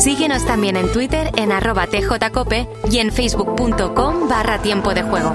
Síguenos también en Twitter en arroba tjcope y en facebook.com barra tiempo de juego.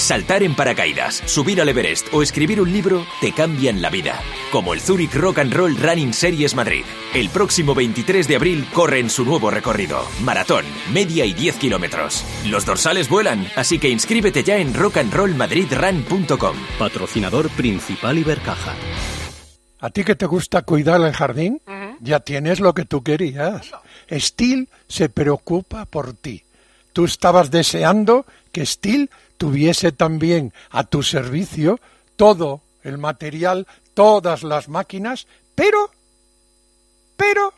Saltar en paracaídas, subir al Everest o escribir un libro te cambian la vida. Como el Zurich Rock and Roll Running Series Madrid. El próximo 23 de abril corre en su nuevo recorrido. Maratón, media y 10 kilómetros. Los dorsales vuelan, así que inscríbete ya en rockandrollmadridrun.com. Patrocinador principal Ibercaja. ¿A ti que te gusta cuidar el jardín? Ya tienes lo que tú querías. Steel se preocupa por ti. Tú estabas deseando que Steel tuviese también a tu servicio todo el material, todas las máquinas, pero, pero,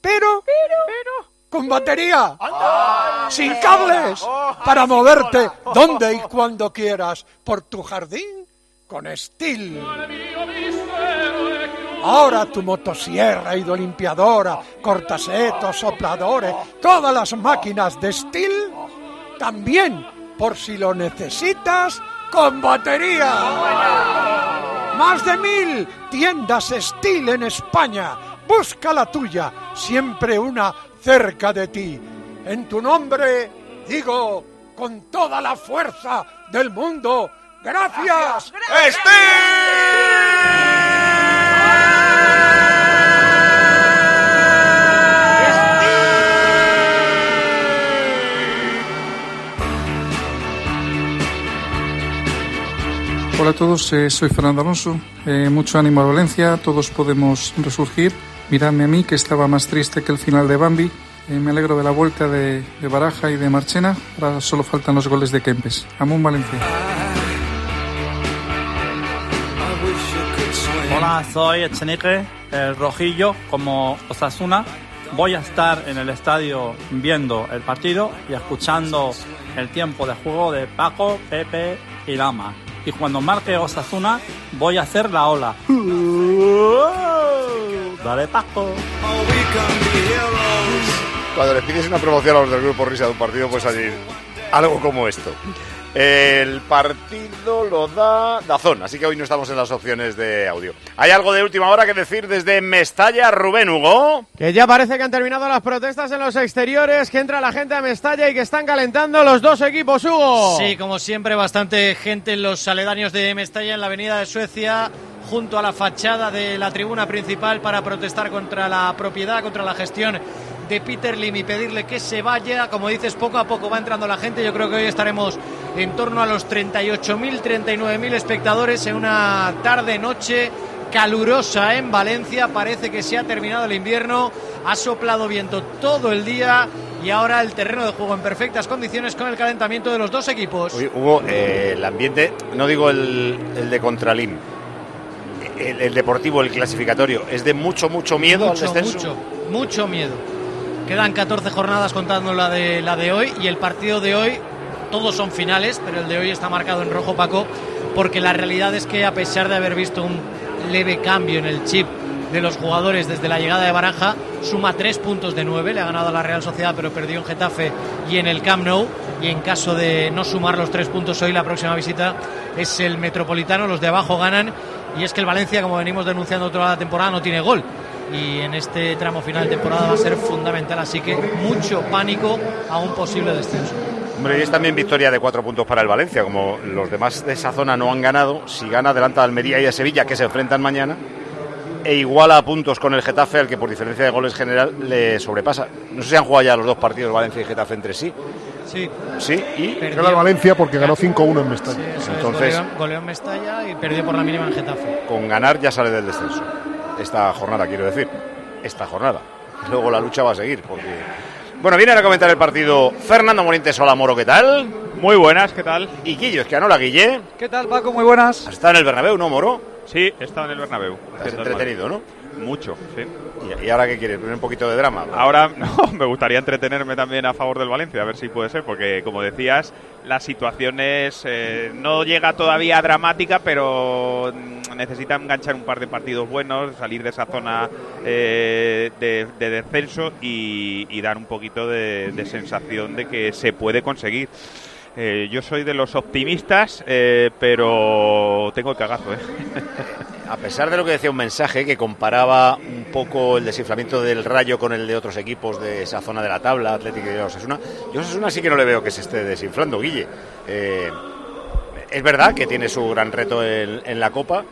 pero, pero, con batería, sin cables, para moverte donde y cuando quieras por tu jardín con Steel. Ahora tu motosierra, hidrolimpiadora, cortasetos, sopladores, todas las máquinas de Steel también por si lo necesitas con batería. Más de mil tiendas Steel en España. Busca la tuya, siempre una cerca de ti. En tu nombre digo con toda la fuerza del mundo, gracias, Hola a todos, eh, soy Fernando Alonso. Eh, mucho ánimo a Valencia, todos podemos resurgir. Miradme a mí, que estaba más triste que el final de Bambi. Eh, me alegro de la vuelta de, de Baraja y de Marchena. Ahora solo faltan los goles de Kempes. Amón Valencia. Hola, soy Echenique, el rojillo, como Osasuna. Voy a estar en el estadio viendo el partido y escuchando el tiempo de juego de Paco, Pepe y Lama. Y cuando marque Osasuna, voy a hacer la ola. Dale, Paco. Cuando le pides una promoción a los del grupo Risa de un partido, pues allí algo como esto. El partido lo da Dazón, así que hoy no estamos en las opciones de audio. ¿Hay algo de última hora que decir desde Mestalla, Rubén Hugo? Que ya parece que han terminado las protestas en los exteriores, que entra la gente a Mestalla y que están calentando los dos equipos, Hugo. Sí, como siempre, bastante gente en los aledaños de Mestalla, en la avenida de Suecia, junto a la fachada de la tribuna principal para protestar contra la propiedad, contra la gestión de Peter Lim y pedirle que se vaya. Como dices, poco a poco va entrando la gente. Yo creo que hoy estaremos en torno a los 38.000, 39.000 espectadores en una tarde-noche calurosa en Valencia. Parece que se ha terminado el invierno. Ha soplado viento todo el día y ahora el terreno de juego en perfectas condiciones con el calentamiento de los dos equipos. Uy, Hugo, eh, el ambiente, no digo el, el de Contralim, el, el deportivo, el clasificatorio, es de mucho, mucho miedo mucho, al descenso. mucho, mucho miedo. Quedan 14 jornadas contando la de, la de hoy y el partido de hoy, todos son finales, pero el de hoy está marcado en rojo, Paco, porque la realidad es que a pesar de haber visto un leve cambio en el chip de los jugadores desde la llegada de Baraja, suma tres puntos de nueve, le ha ganado a la Real Sociedad, pero perdió en Getafe y en el Camp Nou, y en caso de no sumar los tres puntos hoy, la próxima visita es el Metropolitano, los de abajo ganan, y es que el Valencia, como venimos denunciando toda la temporada, no tiene gol y en este tramo final de temporada va a ser fundamental, así que mucho pánico a un posible descenso. Hombre, y es también victoria de cuatro puntos para el Valencia, como los demás de esa zona no han ganado, si gana adelanta a Almería y a Sevilla, que se enfrentan mañana, e iguala a puntos con el Getafe, al que por diferencia de goles general le sobrepasa. No sé si han jugado ya los dos partidos Valencia y Getafe entre sí. Sí. Sí, y Perdió. Gana el Valencia porque ganó 5-1 en Mestalla. Eso es, Entonces- goleó, goleó en Mestalla y perdió por la mínima en Getafe. con ganar ya sale del descenso. Esta jornada, quiero decir. Esta jornada. Luego la lucha va a seguir, porque... Bueno, viene a comentar el partido Fernando Morientes. Hola, Moro, ¿qué tal? Muy buenas, ¿qué tal? Y Guillo, es que hola, Guille. ¿Qué tal, Paco? Muy buenas. Está en el Bernabéu, ¿no, Moro? Sí, he estado en el Bernabéu. El entretenido, ¿no? Mucho, sí. ¿Y, ahora qué quieres? ¿Un poquito de drama? Ahora no, me gustaría entretenerme también a favor del Valencia, a ver si puede ser, porque como decías, la situación es, eh, no llega todavía dramática, pero mm, necesitan enganchar un par de partidos buenos, salir de esa zona eh, de, descenso y, dar un poquito de sensación de que se puede conseguir. Eh, yo soy de los optimistas, eh, pero tengo el cagazo. ¿eh? A pesar de lo que decía un mensaje que comparaba un poco el desinflamiento del Rayo con el de otros equipos de esa zona de la tabla, Atlético y Osasuna, yo Osasuna sí que no le veo que se esté desinflando, Guille. es verdad que tiene su gran reto en la Copa,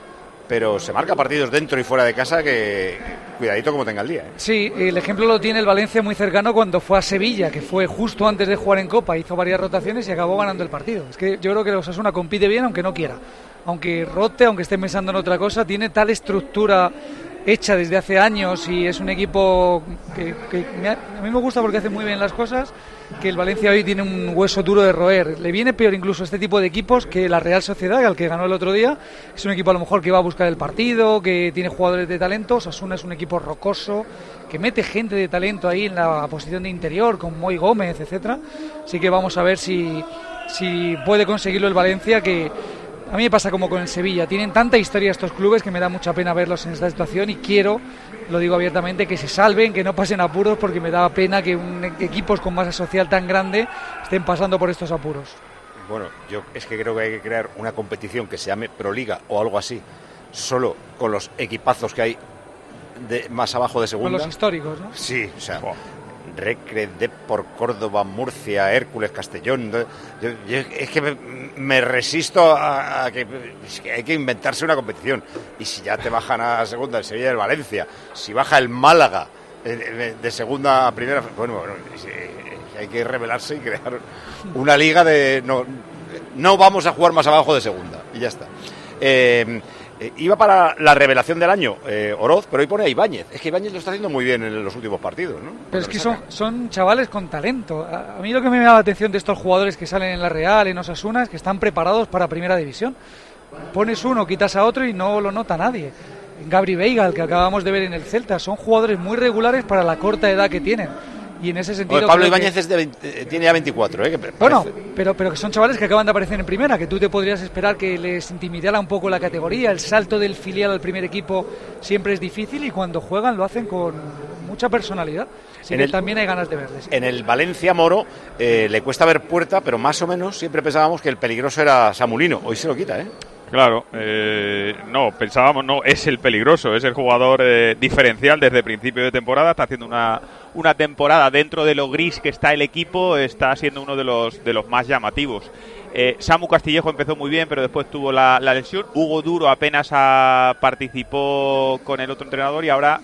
pero se marca partidos dentro y fuera de casa que cuidadito como tenga el día. ¿eh? Sí, el ejemplo lo tiene el Valencia muy cercano cuando fue a Sevilla, que fue justo antes de jugar en Copa, hizo varias rotaciones y acabó ganando el partido. Es que yo creo que Osasuna compite bien aunque no quiera. Aunque rote, aunque esté pensando en otra cosa, tiene tal estructura hecha desde hace años y es un equipo que, a mí me gusta porque hace muy bien las cosas, que el Valencia hoy tiene un hueso duro de roer. Le viene peor incluso este tipo de equipos que la Real Sociedad, al que ganó el otro día. Es un equipo a lo mejor que va a buscar el partido, que tiene jugadores de talento. Asuna es un equipo rocoso, que mete gente de talento ahí en la posición de interior, con Moy Gómez, etcétera. Así que vamos a ver si, si puede conseguirlo el Valencia, que a mí me pasa como con el Sevilla. Tienen tanta historia estos clubes que me da mucha pena verlos en esta situación y quiero, lo digo abiertamente, que se salven, que no pasen apuros porque me da pena que un, equipos con masa social tan grande estén pasando por estos apuros. Bueno, yo es que creo que hay que crear una competición que se llame Proliga o algo así, solo con los equipazos que hay de, más abajo de segunda. Con los históricos, ¿no? Sí, o sea, Recre, por Córdoba, Murcia, Hércules, Castellón. es que me, resisto a, que, hay que inventarse una competición. Y si ya te bajan a segunda el Sevilla y el Valencia, si baja el Málaga eh, de segunda a primera, bueno, bueno hay que revelarse y crear una liga de no, no vamos a jugar más abajo de segunda y ya está. Eh, eh, iba para la revelación del año eh, Oroz, pero hoy pone a Ibáñez. Es que Ibáñez lo está haciendo muy bien en los últimos partidos, ¿no? Pero es que son, son chavales con talento. A, mí lo que me llama la atención de estos jugadores que salen en la Real, en Osasuna, es que están preparados para Primera División. Pones uno, quitas a otro y no lo nota nadie. Gabri Veiga, el que acabamos de ver en el Celta, son jugadores muy regulares para la corta edad que tienen y en ese sentido. Pablo Ibáñez eh, tiene ya 24, ¿eh? bueno, pero, pero que son chavales que acaban de aparecer en primera, que tú te podrías esperar que les intimidara un poco la categoría. El salto del filial al primer equipo siempre es difícil y cuando juegan lo hacen con mucha personalidad. Así que también hay ganas de verles. En el Valencia Moro eh, le cuesta ver puerta, pero más o menos siempre pensábamos que el peligroso era Samulino. Hoy se lo quita, ¿eh? Claro, eh, no, pensábamos, no, es el peligroso, es el jugador eh, diferencial desde principio de temporada, está haciendo una, una temporada dentro de lo gris que está el equipo, está siendo uno de los, de los más llamativos. Eh, Samu Castillejo empezó muy bien, pero después tuvo la, lesión. Hugo Duro apenas participó con el otro entrenador y ahora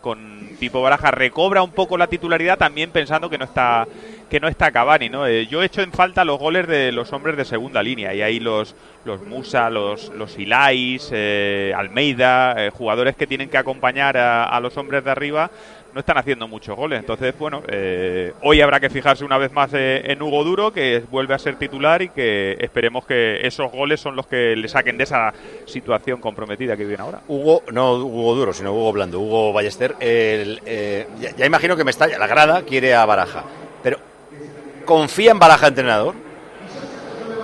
con Pipo Baraja recobra un poco la titularidad, también pensando que no está que no está Cavani, ¿no? Eh, yo he hecho en falta los goles de los hombres de segunda línea y ahí los, los Musa, los, los Ilais, eh, Almeida, eh, jugadores que tienen que acompañar a, los hombres de arriba, no están haciendo muchos goles. Entonces, bueno, hoy habrá que fijarse una vez más en Hugo Duro, que vuelve a ser titular y que esperemos que esos goles son los que le saquen de esa situación comprometida que viene ahora. Hugo, no Hugo Duro, sino Hugo Blando, Hugo Ballester, ya, ya, imagino que me está, la grada quiere a Baraja, ¿Confía en Baraja entrenador?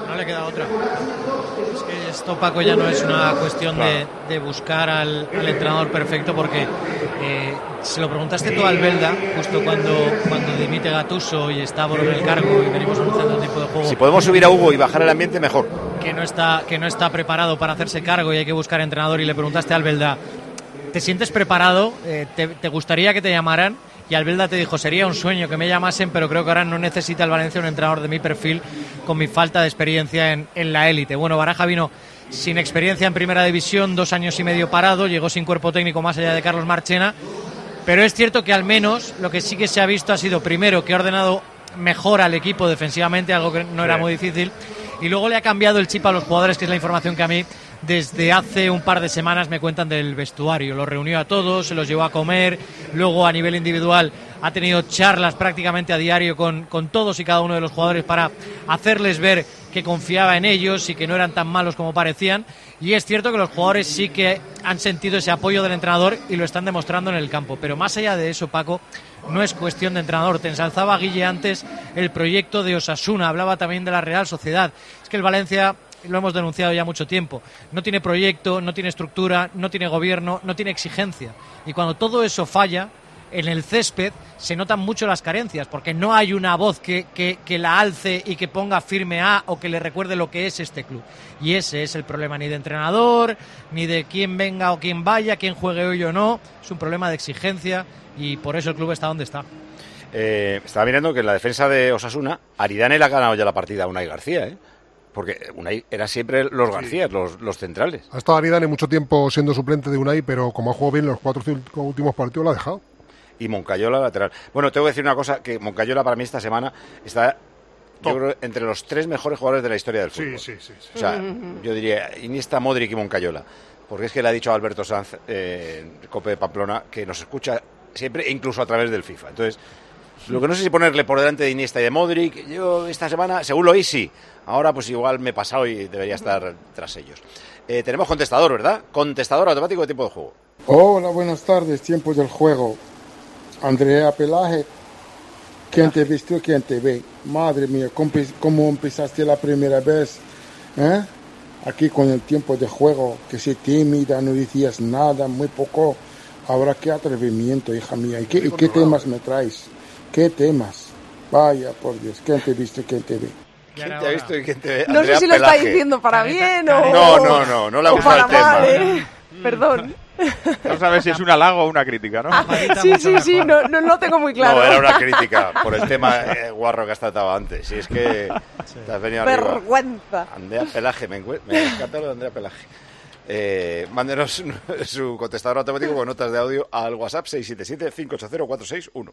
No le queda otra. Es que esto, Paco, ya no es una cuestión de, buscar al, entrenador perfecto, porque eh, se lo preguntaste tú al Belda, justo cuando, cuando dimite Gatuso y está en el cargo y venimos anunciando un tipo de juego. Si podemos subir a Hugo y bajar el ambiente, mejor. Que no está, que no está preparado para hacerse cargo y hay que buscar entrenador. Y le preguntaste al Belda, ¿te sientes preparado? Eh, ¿Te gustaría que te llamaran? Y Albelda te dijo, sería un sueño que me llamasen, pero creo que ahora no necesita el Valencia un entrenador de mi perfil con mi falta de experiencia en, en la élite. Bueno, Baraja vino sin experiencia en primera división, dos años y medio parado, llegó sin cuerpo técnico más allá de Carlos Marchena, pero es cierto que al menos lo que sí que se ha visto ha sido primero que ha ordenado mejor al equipo defensivamente, algo que no era muy difícil, y luego le ha cambiado el chip a los jugadores, que es la información que a mí desde hace un par de semanas me cuentan del vestuario. Los reunió a todos, se los llevó a comer, luego a nivel individual ha tenido charlas prácticamente a diario con, con todos y cada uno de los jugadores para hacerles ver que confiaba en ellos y que no eran tan malos como parecían. Y es cierto que los jugadores sí que han sentido ese apoyo del entrenador y lo están demostrando en el campo. Pero más allá de eso, Paco, no es cuestión de entrenador. Te ensalzaba Guille antes el proyecto de Osasuna, hablaba también de la Real Sociedad. Es que el Valencia lo hemos denunciado ya mucho tiempo. No tiene proyecto, no tiene estructura, no tiene gobierno, no tiene exigencia. Y cuando todo eso falla, en el césped se notan mucho las carencias, porque no hay una voz que, que, que, la alce y que ponga firme a o que le recuerde lo que es este club. Y ese es el problema ni de entrenador, ni de quién venga o quién vaya, quién juegue hoy o no. Es un problema de exigencia y por eso el club está donde está. Eh, estaba mirando que en la defensa de Osasuna, Aridane le ha ganado ya la partida a Unai García, ¿eh? Porque Unai era siempre los García, los, los, centrales. Ha estado Aridane mucho tiempo siendo suplente de Unai, pero como ha jugado bien los cuatro cinco últimos partidos, lo ha dejado. Y Moncayola lateral. Bueno, tengo que decir una cosa, que Moncayola para mí esta semana está yo creo, entre los tres mejores jugadores de la historia del fútbol. Sí, sí, sí. sí. O sea, yo diría Iniesta, Modric y Moncayola. Porque es que le ha dicho a Alberto Sanz, eh, Cope de Pamplona, que nos escucha siempre, incluso a través del FIFA. Entonces, lo que no sé si ponerle por delante de Iniesta y de Modric, yo esta semana, según lo oí, sí. Ahora pues igual me he pasado y debería estar tras ellos. Eh, tenemos contestador, ¿verdad? Contestador automático de tiempo de juego. Hola, buenas tardes, tiempo del juego. Andrea Pelaje, ¿quién te vistió, quién te ve? Madre mía, ¿cómo empezaste la primera vez? ¿Eh? Aquí con el tiempo de juego, que se tímida, no decías nada, muy poco. Ahora qué atrevimiento, hija mía. ¿Y qué, qué temas me traes? ¿Qué temas? Vaya, por Dios, ¿quién te viste, quién te ve? ¿Quién te ha visto y quién te ve? No Andrea sé si lo está Pelaje. diciendo para bien o... No, no, no, no le ha gustado para el tema. mal, ¿eh? Perdón. No sabes si es un halago o una crítica, ¿no? Sí, sí, sí, no, no lo tengo muy claro. No, era una crítica por el tema eh, guarro que has tratado antes. Si es que te has venido arriba. Vergüenza. Andrea Pelaje, me, me encanta lo de Andrea Pelaje. Eh, mándenos su contestador automático con notas de audio al WhatsApp 677-580-461.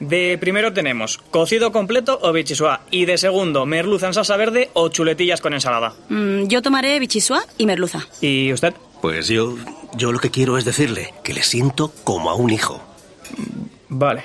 De primero tenemos cocido completo o bichisua y de segundo merluza en salsa verde o chuletillas con ensalada. Mm, yo tomaré bichisua y merluza. ¿Y usted? Pues yo, yo lo que quiero es decirle que le siento como a un hijo. Vale.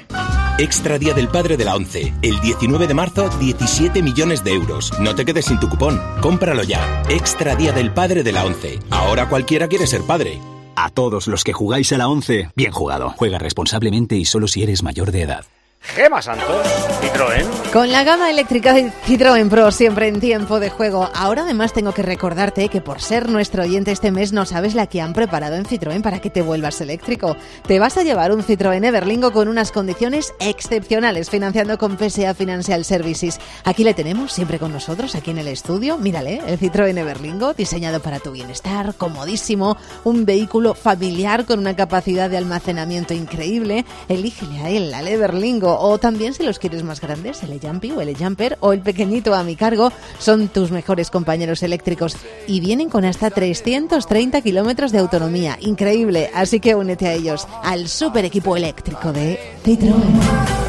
Extra Día del Padre de la ONCE. El 19 de marzo, 17 millones de euros. No te quedes sin tu cupón. Cómpralo ya. Extra Día del Padre de la ONCE. Ahora cualquiera quiere ser padre. A todos los que jugáis a la 11, bien jugado. Juega responsablemente y solo si eres mayor de edad. Gema Santos, Citroën. Con la gama eléctrica de Citroën Pro siempre en tiempo de juego. Ahora además tengo que recordarte que por ser nuestro oyente este mes no sabes la que han preparado en Citroën para que te vuelvas eléctrico. Te vas a llevar un Citroën Everlingo con unas condiciones excepcionales financiando con PSA Financial Services. Aquí le tenemos siempre con nosotros, aquí en el estudio. Mírale, el Citroën Everlingo diseñado para tu bienestar, comodísimo, un vehículo familiar con una capacidad de almacenamiento increíble. Elígele a él, al Everlingo o también si los quieres más grandes, el Jumpy o el Jumper o el pequeñito a mi cargo son tus mejores compañeros eléctricos y vienen con hasta 330 kilómetros de autonomía. Increíble, así que únete a ellos, al super equipo eléctrico de Citroën.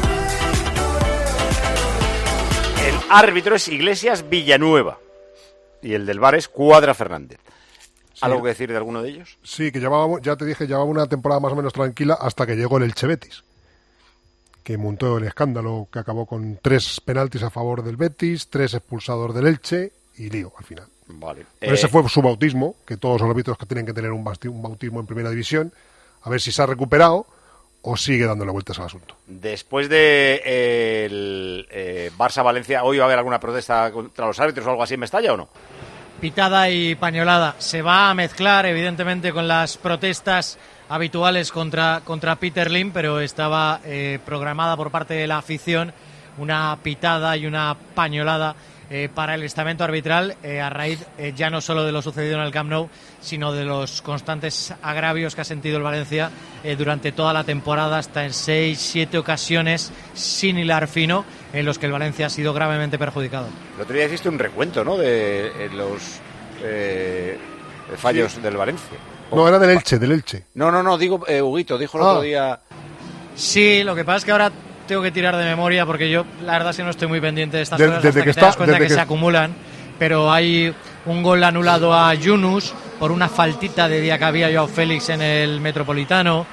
El árbitro es Iglesias Villanueva. Y el del bar es Cuadra Fernández. ¿Algo que decir de alguno de ellos? Sí, que llevaba, ya te dije, llevaba una temporada más o menos tranquila hasta que llegó el Elche Betis, que montó el escándalo que acabó con tres penaltis a favor del Betis, tres expulsados del Elche y lío al final. Vale. Pero Eh, ese fue su bautismo, que todos los árbitros que tienen que tener un bautismo en primera división, a ver si se ha recuperado o sigue dándole vueltas al asunto. Después de eh, el eh, Barça-Valencia, ¿hoy va a haber alguna protesta contra los árbitros o algo así en Mestalla o no? Pitada y pañolada. Se va a mezclar, evidentemente, con las protestas habituales contra, contra Peter Lim, pero estaba eh, programada por parte de la afición una pitada y una pañolada eh, para el estamento arbitral eh, a raíz ya no solo de lo sucedido en el Camp Nou, sino de los constantes agravios que ha sentido el Valencia durante toda la temporada, hasta en seis, siete ocasiones sin hilar fino, en los que el Valencia ha sido gravemente perjudicado. El otro día hiciste un recuento, ¿no? De eh, los eh, fallos del Valencia. No, era del Elche, del Elche. No, no, no, digo, eh, Huguito, dijo el Ah. otro día... Sí, lo que pasa es que ahora tengo que tirar de memoria porque yo la verdad es que no estoy muy pendiente de estas De- cosas desde hasta que que, te das cuenta desde que, que- se acumulan. Pero hay un gol anulado a Yunus por una faltita de día que había Joao Félix en el Metropolitano.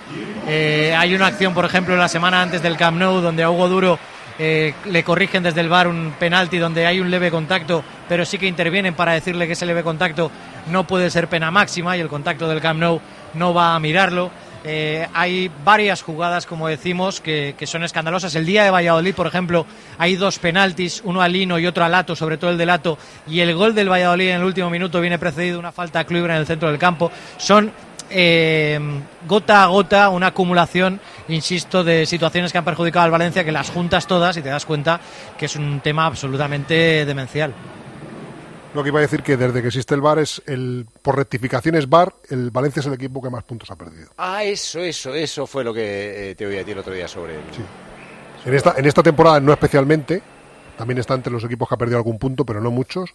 Eh, hay una acción, por ejemplo, la semana antes del Camp Nou donde a Hugo Duro eh, le corrigen desde el bar un penalti donde hay un leve contacto, pero sí que intervienen para decirle que ese leve contacto no puede ser pena máxima y el contacto del Camp Nou no va a mirarlo. Eh, hay varias jugadas, como decimos, que, que son escandalosas. El día de Valladolid, por ejemplo, hay dos penaltis, uno a Lino y otro a Lato, sobre todo el de Lato, y el gol del Valladolid en el último minuto viene precedido de una falta a Kluivert en el centro del campo. Son eh, gota a gota una acumulación, insisto, de situaciones que han perjudicado al Valencia, que las juntas todas y te das cuenta que es un tema absolutamente demencial. Lo que iba a decir que desde que existe el VAR es el por rectificaciones VAR, el Valencia es el equipo que más puntos ha perdido. Ah, eso, eso, eso fue lo que eh, te oí decir el otro día sobre él. En esta, en esta temporada no especialmente, también está entre los equipos que ha perdido algún punto, pero no muchos.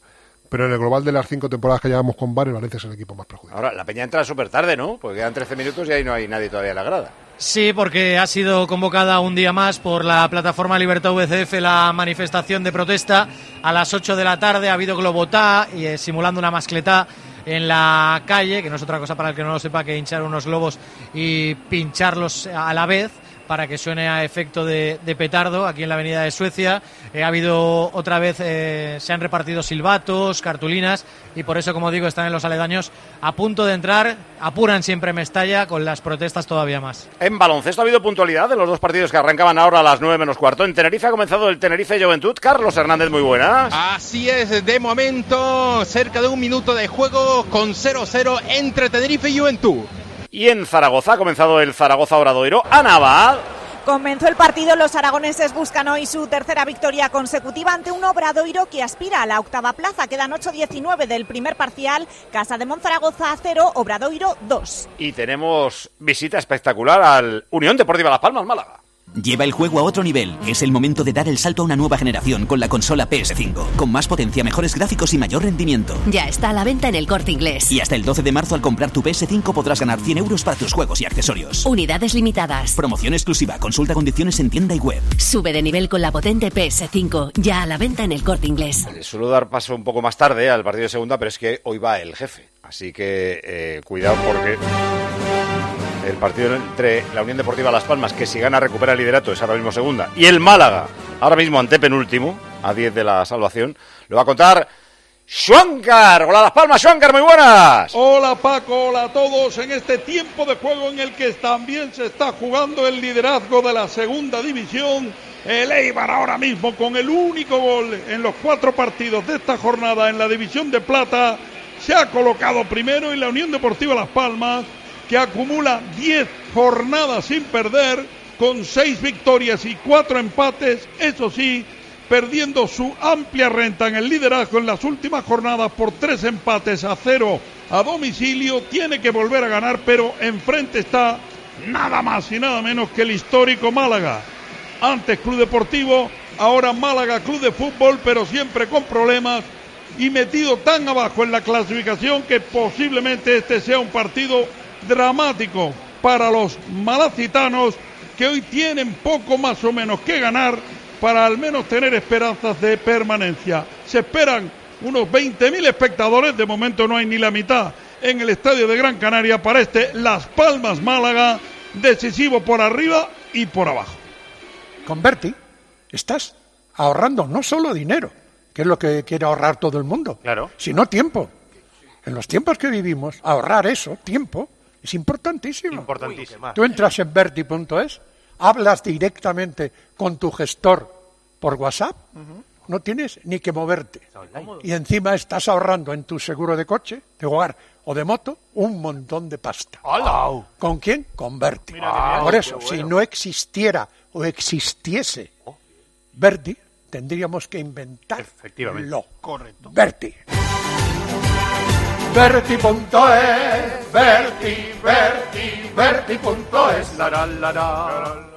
Pero en el global de las cinco temporadas que llevamos con el Valencia es el equipo más perjudicado. Ahora, la peña entra súper tarde, ¿no? Porque quedan 13 minutos y ahí no hay nadie todavía en la grada. Sí, porque ha sido convocada un día más por la plataforma Libertad VCF la manifestación de protesta a las 8 de la tarde. Ha habido globotá y eh, simulando una mascletá en la calle, que no es otra cosa para el que no lo sepa que hinchar unos globos y pincharlos a la vez para que suene a efecto de, de petardo aquí en la avenida de Suecia. Eh, ha habido otra vez, eh, se han repartido silbatos, cartulinas y por eso, como digo, están en los aledaños a punto de entrar. Apuran siempre Mestalla con las protestas todavía más. En baloncesto ha habido puntualidad de los dos partidos que arrancaban ahora a las 9 menos cuarto. En Tenerife ha comenzado el Tenerife Juventud. Carlos Hernández, muy buenas. Así es, de momento, cerca de un minuto de juego con 0-0 entre Tenerife y Juventud. Y en Zaragoza ha comenzado el Zaragoza Obradoiro. Ana Abad. Comenzó el partido, los aragoneses buscan hoy su tercera victoria consecutiva ante un Obradoiro que aspira a la octava plaza. Quedan 8-19 del primer parcial, Casa de Monzaragoza 0, Obradoiro 2. Y tenemos visita espectacular al Unión Deportiva Las Palmas, Málaga. Lleva el juego a otro nivel. Es el momento de dar el salto a una nueva generación con la consola PS5, con más potencia, mejores gráficos y mayor rendimiento. Ya está a la venta en el corte inglés. Y hasta el 12 de marzo al comprar tu PS5 podrás ganar 100 euros para tus juegos y accesorios. Unidades limitadas. Promoción exclusiva. Consulta condiciones en tienda y web. Sube de nivel con la potente PS5. Ya a la venta en el corte inglés. Le suelo dar paso un poco más tarde al partido de segunda, pero es que hoy va el jefe. Así que eh, cuidado porque el partido entre la Unión Deportiva Las Palmas, que si gana recupera el liderato, es ahora mismo segunda, y el Málaga, ahora mismo antepenúltimo, a 10 de la salvación, lo va a contar Schwankar. Hola Las Palmas, Schwankar, muy buenas. Hola Paco, hola a todos en este tiempo de juego en el que también se está jugando el liderazgo de la segunda división. El Eibar ahora mismo con el único gol en los cuatro partidos de esta jornada en la división de plata se ha colocado primero y la Unión Deportiva Las Palmas que acumula 10 jornadas sin perder con 6 victorias y 4 empates, eso sí, perdiendo su amplia renta en el liderazgo en las últimas jornadas por 3 empates a 0 a domicilio, tiene que volver a ganar, pero enfrente está nada más y nada menos que el histórico Málaga. Antes Club Deportivo, ahora Málaga Club de Fútbol, pero siempre con problemas y metido tan abajo en la clasificación que posiblemente este sea un partido dramático para los malacitanos que hoy tienen poco más o menos que ganar para al menos tener esperanzas de permanencia. Se esperan unos 20.000 espectadores, de momento no hay ni la mitad en el estadio de Gran Canaria para este Las Palmas Málaga, decisivo por arriba y por abajo. Con Berti estás ahorrando no solo dinero, que es lo que quiere ahorrar todo el mundo, claro. sino tiempo. En los tiempos que vivimos, ahorrar eso, tiempo, es importantísimo. Importantísimo. Tú entras en Berti.es, hablas directamente con tu gestor por WhatsApp, no tienes ni que moverte. Y encima estás ahorrando en tu seguro de coche, de hogar o de moto un montón de pasta. ¿Con quién? Con bien. Por eso, bueno. si no existiera o existiese Berti, tendríamos que inventar lo. Correcto. Berti. verti punto es verti verti verti punto es la la la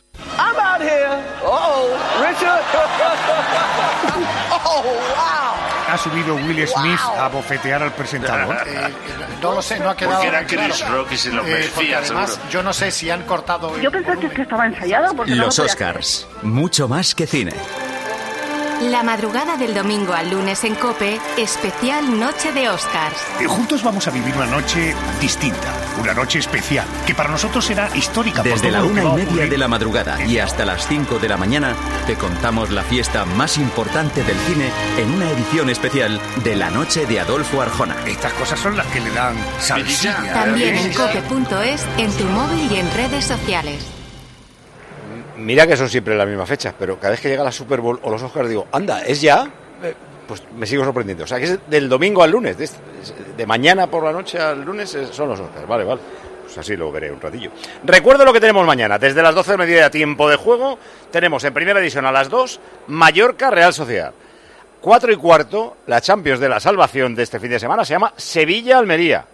I'm out here. Oh, Richard. oh, wow. ¿Ha subido Will Smith a bofetear al presentador? Eh, no lo sé, no ha quedado Porque era claro. Chris Rock y se lo Eh, además, seguro. yo no sé si han cortado... Yo pensé que, que estaba ensayado porque no Los lo Oscars, mucho más que cine. La madrugada del domingo al lunes en Cope, especial Noche de Oscars. Eh, Juntos vamos a vivir una noche distinta, una noche especial, que para nosotros será histórica. Desde la una y media de la madrugada y hasta las 5 de la mañana te contamos la fiesta más importante del cine en una edición especial de la noche de Adolfo Arjona. Estas cosas son las que le dan salsilla. También en cope.es, en tu móvil y en redes sociales. Mira que son siempre la misma fecha, pero cada vez que llega la Super Bowl o los Oscars digo, anda, ¿es ya? Eh, Pues me sigo sorprendiendo. O sea, que es del domingo al lunes, de, de mañana por la noche al lunes eh, son los Oscars. Vale, vale. Pues así lo veré un ratillo. Recuerdo lo que tenemos mañana. Desde las 12 del mediodía, tiempo de juego, tenemos en primera división a las 2, Mallorca, Real Sociedad. 4 y cuarto, la Champions de la salvación de este fin de semana se llama Sevilla-Almería.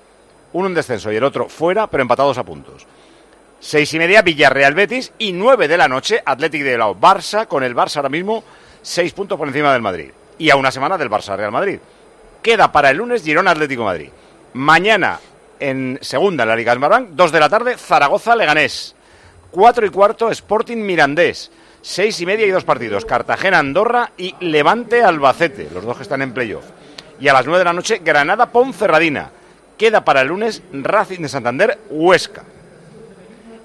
Uno en descenso y el otro fuera, pero empatados a puntos. Seis y media, Villarreal Betis. Y nueve de la noche, Athletic de Bilbao. Barça, con el Barça ahora mismo seis puntos por encima del Madrid. Y a una semana del Barça Real Madrid. Queda para el lunes Girona Atlético Madrid. Mañana, en segunda, en la Liga Smartbank, dos de la tarde, Zaragoza Leganés. Cuatro y cuarto, Sporting Mirandés. Seis y media y dos partidos, Cartagena Andorra y Levante Albacete, los dos que están en playoff. Y a las nueve de la noche, Granada Ponferradina. Queda para el lunes Racing de Santander Huesca.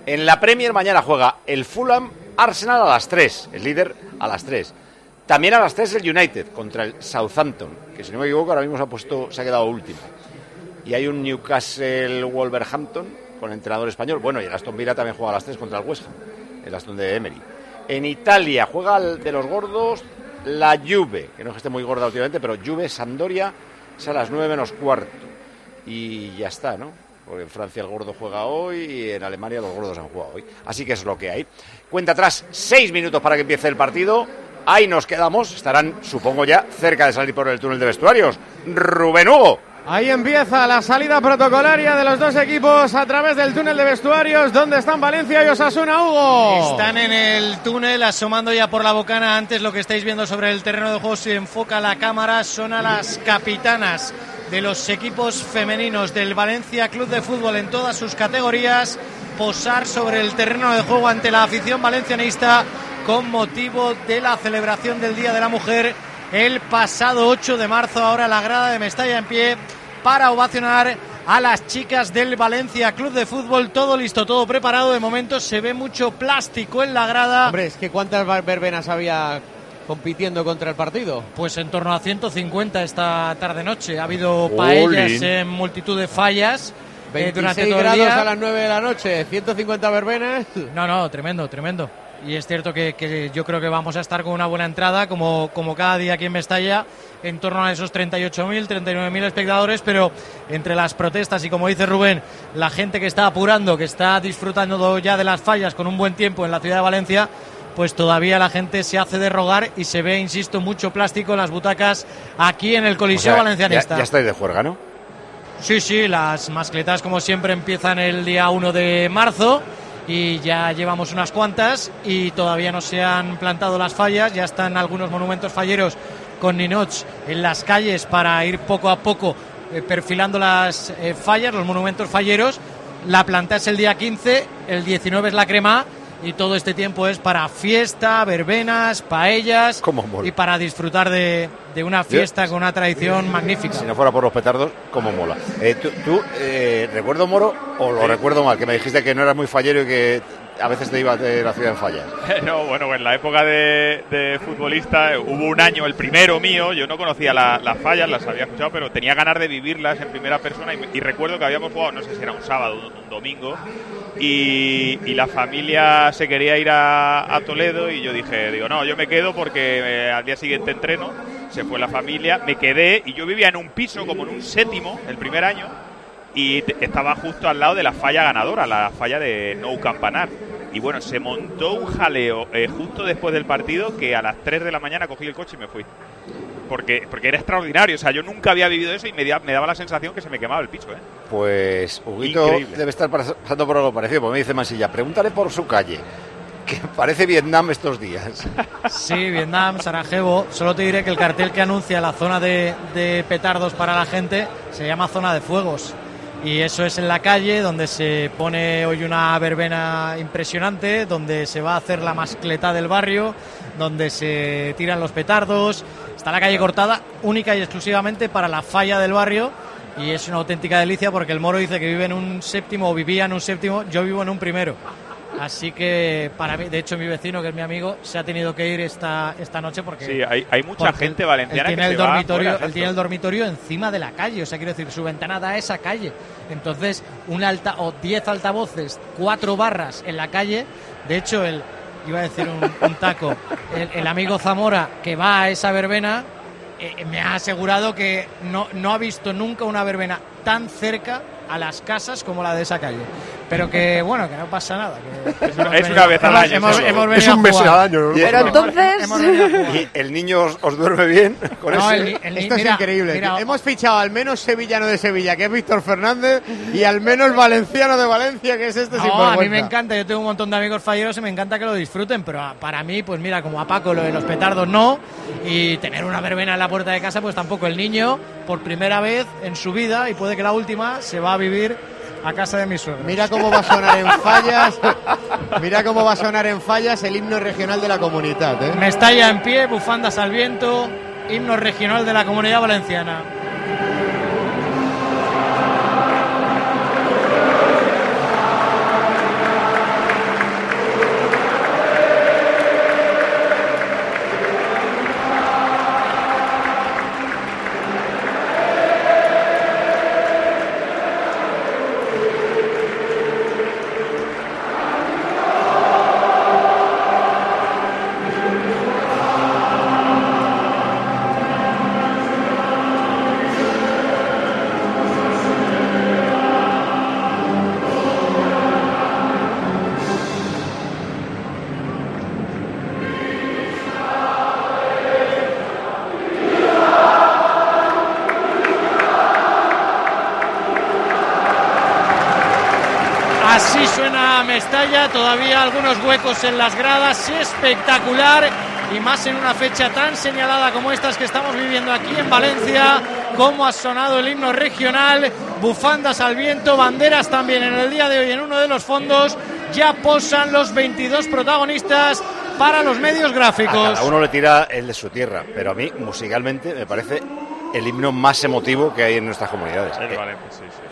En la Premier mañana juega el Fulham Arsenal a las 3, el líder a las 3. También a las 3 el United contra el Southampton, que si no me equivoco ahora mismo se ha puesto se ha quedado último. Y hay un Newcastle Wolverhampton con entrenador español. Bueno, y el Aston Villa también juega a las 3 contra el West Ham, el Aston de Emery. En Italia juega el de los gordos la Juve, que no es que esté muy gorda últimamente, pero Juve Sampdoria es a las 9 menos cuarto. Y ya está, ¿no? Porque en Francia el gordo juega hoy y en Alemania los gordos han jugado hoy. Así que es lo que hay. Cuenta atrás, seis minutos para que empiece el partido. Ahí nos quedamos. Estarán, supongo ya, cerca de salir por el túnel de vestuarios. Rubén Hugo. Ahí empieza la salida protocolaria de los dos equipos a través del túnel de vestuarios. ¿Dónde están Valencia y Osasuna, Hugo? Están en el túnel asomando ya por la bocana. Antes lo que estáis viendo sobre el terreno de juego, si enfoca la cámara, son a las capitanas de los equipos femeninos del Valencia Club de Fútbol en todas sus categorías posar sobre el terreno de juego ante la afición valencianista con motivo de la celebración del Día de la Mujer el pasado 8 de marzo. Ahora la grada de Mestalla en pie para ovacionar a las chicas del Valencia Club de Fútbol. Todo listo, todo preparado. De momento se ve mucho plástico en la grada. Hombre, es que ¿cuántas verbenas había compitiendo contra el partido? Pues en torno a 150 esta tarde-noche. Ha habido paellas en multitud de fallas. eh, 26 durante todo el grados día. a las 9 de la noche, 150 verbenas. No, no, tremendo, tremendo. Y es cierto que, que yo creo que vamos a estar con una buena entrada, como, como cada día aquí en Mestalla, en torno a esos 38.000, 39.000 espectadores, pero entre las protestas y como dice Rubén, la gente que está apurando, que está disfrutando ya de las fallas con un buen tiempo en la ciudad de Valencia, pues todavía la gente se hace de rogar y se ve, insisto, mucho plástico en las butacas aquí en el O Coliseo sea, Valencianista. Ya, ya estáis de juerga, ¿no? Sí, sí, las mascletas como siempre empiezan el día 1 de marzo y ya llevamos unas cuantas y todavía no se han plantado las fallas, ya están algunos monumentos falleros con ninots en las calles para ir poco a poco eh, perfilando las eh, fallas, los monumentos falleros. La planta es el día 15, el 19 es la crema y todo este tiempo es para fiesta, verbenas, paellas y para disfrutar de, de una fiesta con una tradición magnífica. Si no fuera por los petardos, como mola. Eh, tú, tú, eh, recuerdo Moro, o lo recuerdo mal, que me dijiste que no eras muy fallero y que a veces te ibas de la ciudad en fallas. No, bueno, en la época de, de futbolista eh, hubo un año, el primero mío, yo no conocía la- las fallas, las había escuchado, pero tenía ganas de vivirlas en primera persona y, y recuerdo que habíamos jugado, no sé si era un sábado, un, un domingo, y, y la familia se quería ir a, a Toledo y yo dije, digo, no, yo me quedo porque eh, al día siguiente entreno, se fue la familia, me quedé y yo vivía en un piso como en un séptimo el primer año y estaba justo al lado de la falla ganadora, la falla de Nou Campanar. Y bueno, se montó un jaleo eh, justo después del partido que a las 3 de la mañana cogí el coche y me fui. Porque, porque era extraordinario, o sea, yo nunca había vivido eso y me, me daba la sensación que se me quemaba el piso, ¿eh? Pues Huguito Increíble. debe estar pasando por algo parecido, porque me dice Mansilla, pregúntale por su calle, que parece Vietnam estos días. Sí, Vietnam, Sarajevo. Solo te diré que el cartel que anuncia la zona de, de petardos para la gente se llama zona de fuegos. Y eso es en la calle donde se pone hoy una verbena impresionante, donde se va a hacer la mascleta del barrio, donde se tiran los petardos. Está la calle cortada única y exclusivamente para la falla del barrio. Y es una auténtica delicia porque el moro dice que vive en un séptimo o vivía en un séptimo, yo vivo en un primero. Así que para mí, de hecho mi vecino, que es mi amigo, se ha tenido que ir esta, esta noche porque... Sí, hay, hay mucha gente valenciana él que tiene se el va dormitorio, fuera, él tiene el dormitorio encima de la calle, o sea, quiero decir, su ventana da a esa calle. Entonces, un alta o 10 altavoces, cuatro barras en la calle. De hecho, el iba a decir un, un taco, el, el amigo Zamora que va a esa verbena eh, me ha asegurado que no, no ha visto nunca una verbena tan cerca a las casas como la de esa calle. Pero que bueno, que no pasa nada. que Es una- es una vez al año, Hemos, hemos Es venido un mes al año, ¿no? Pero entonces-. ¿Y el niño os, os duerme bien con No, el el Esto mira, es increíble. mira, Hemos fichado al menos sevillano de Sevilla, que es Víctor Fernández, y al menos valenciano de Valencia, que es este No, a mí me encanta, yo tengo un montón de amigos falleros y me encanta que lo disfruten, pero para mí, pues mira, como a Paco lo de los petardos no, y tener una verbena en la puerta de casa, pues tampoco. El niño, por primera vez en su vida, y puede que la última, se va a vivir a casa de mis suegros. Mira cómo va a sonar en fallas. Mira cómo va a sonar en fallas el himno regional de la comunidad, ¿eh? Mestalla en pie, bufandas al viento, himno regional de la comunidad valenciana. Todavía algunos huecos en las gradas, espectacular. Y más en una fecha tan señalada como estas que estamos viviendo aquí en Valencia, como ha sonado el himno regional, bufandas al viento, banderas también en el día de hoy en uno de los fondos, ya posan los 22 protagonistas para los medios A gráficos. cada uno le tira el de su tierra, pero a mí musicalmente me parece el himno más emotivo que hay en nuestras comunidades. Eh,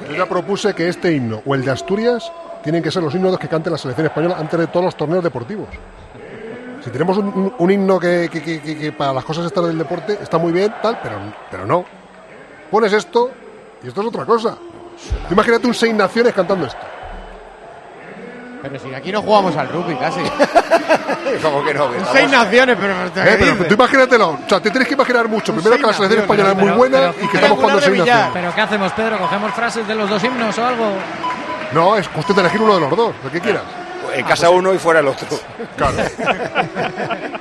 Yo ya propuse que este himno o el de Asturias tienen que ser los himnos que cante la selección española antes de todos los torneos deportivos. Si tenemos un, un- un himno que, que- que- que- que para las cosas estas del deporte está muy bien, tal, pero, pero no. Pones esto y esto es otra cosa. Imagínate un Seis Naciones cantando esto. Pero si aquí no jugamos al rugby casi. Como que no, Seis naciones, pero. Eh, pero tú imagínatelo. O sea, te tienes que imaginar mucho. Primero que la selección española es muy buena y que estamos jugando Seis Naciones. Pero ¿qué hacemos, Pedro? ¿Cogemos frases de los dos himnos o algo? No, es cuestión de elegir uno de los dos, lo que quieras. En casa uno y fuera el otro. Claro.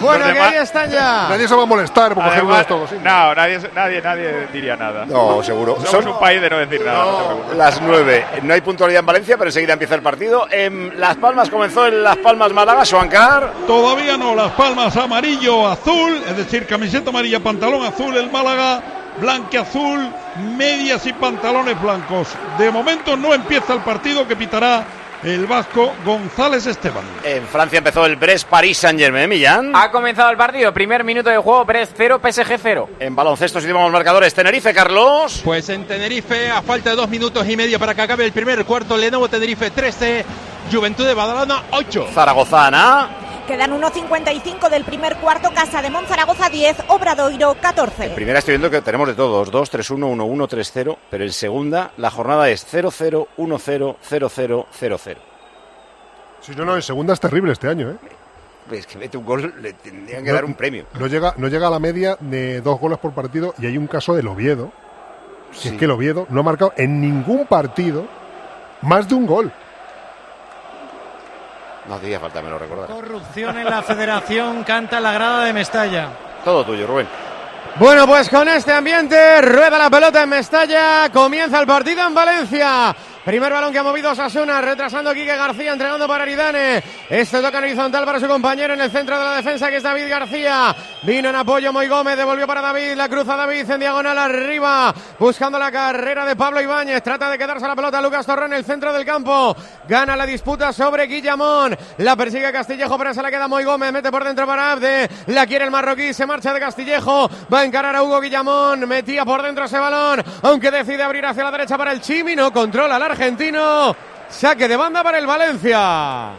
Bueno, Los que demás- ahí están ya. Nadie se va a molestar por coger uno de Además, estos dos. ¿sí? no, nadie, nadie, nadie diría nada. No, seguro. Somos Son- un país de no decir nada. no. Las nueve. No hay puntualidad en Valencia, pero enseguida empieza el partido. En Las Palmas comenzó en Las Palmas Málaga, Suancar. Todavía no, Las Palmas amarillo azul, es decir, camiseta amarilla, pantalón azul, el Málaga blanqueazul, medias y pantalones blancos. De momento no empieza el partido que pitará el vasco González Esteban. En Francia empezó el Brest París Saint Germain, Millán. Ha comenzado el partido, primer minuto de juego, Brest 0, PSG 0. En baloncesto si los marcadores, Tenerife, Carlos. Pues en Tenerife, a falta de dos minutos y medio para que acabe el primer cuarto, Lenovo Tenerife 13, Juventud de Badalona 8. Zaragoza, Ana. Quedan 1.55 del primer cuarto, Casa de Monzaragoza 10, Obradoiro 14. Primera estoy viendo que tenemos de todos, 2, 3, 1, 1, 1, 3, 0, pero en segunda la jornada es 0, 0, 1, 0, 0, 0, 0, 0. Sí, no, no, en segunda es terrible este año, ¿eh? es que mete un gol, le tendrían que dar un premio. No llega, no llega a la media de dos goles por partido y hay un caso del Oviedo. Si es que el Oviedo no ha marcado en ningún partido más de un gol. No hacía falta me lo recordar. Corrupción en la federación, canta la grada de Mestalla. Todo tuyo, Rubén. Bueno, pues con este ambiente, rueda la pelota en Mestalla, comienza el partido en Valencia. Primer balón que ha movido Sasuna, retrasando Quique García, entregando para Aridane. Este toca en horizontal para su compañero en el centro de la defensa, que es David García. Vino en apoyo Moy Gómez, devolvió para David, la cruza David en diagonal arriba, buscando la carrera de Pablo Ibáñez. Trata de quedarse la pelota Lucas Torrón en el centro del campo. Gana la disputa sobre Guillamón. La persigue Castillejo, pero se la queda Moy Gómez. Mete por dentro para Abde. La quiere el marroquí, se marcha de Castillejo. Va a encarar a Hugo Guillamón. Metía por dentro ese balón, aunque decide abrir hacia la derecha para el Chimi. No controla la argentino. Saque de banda para el Valencia.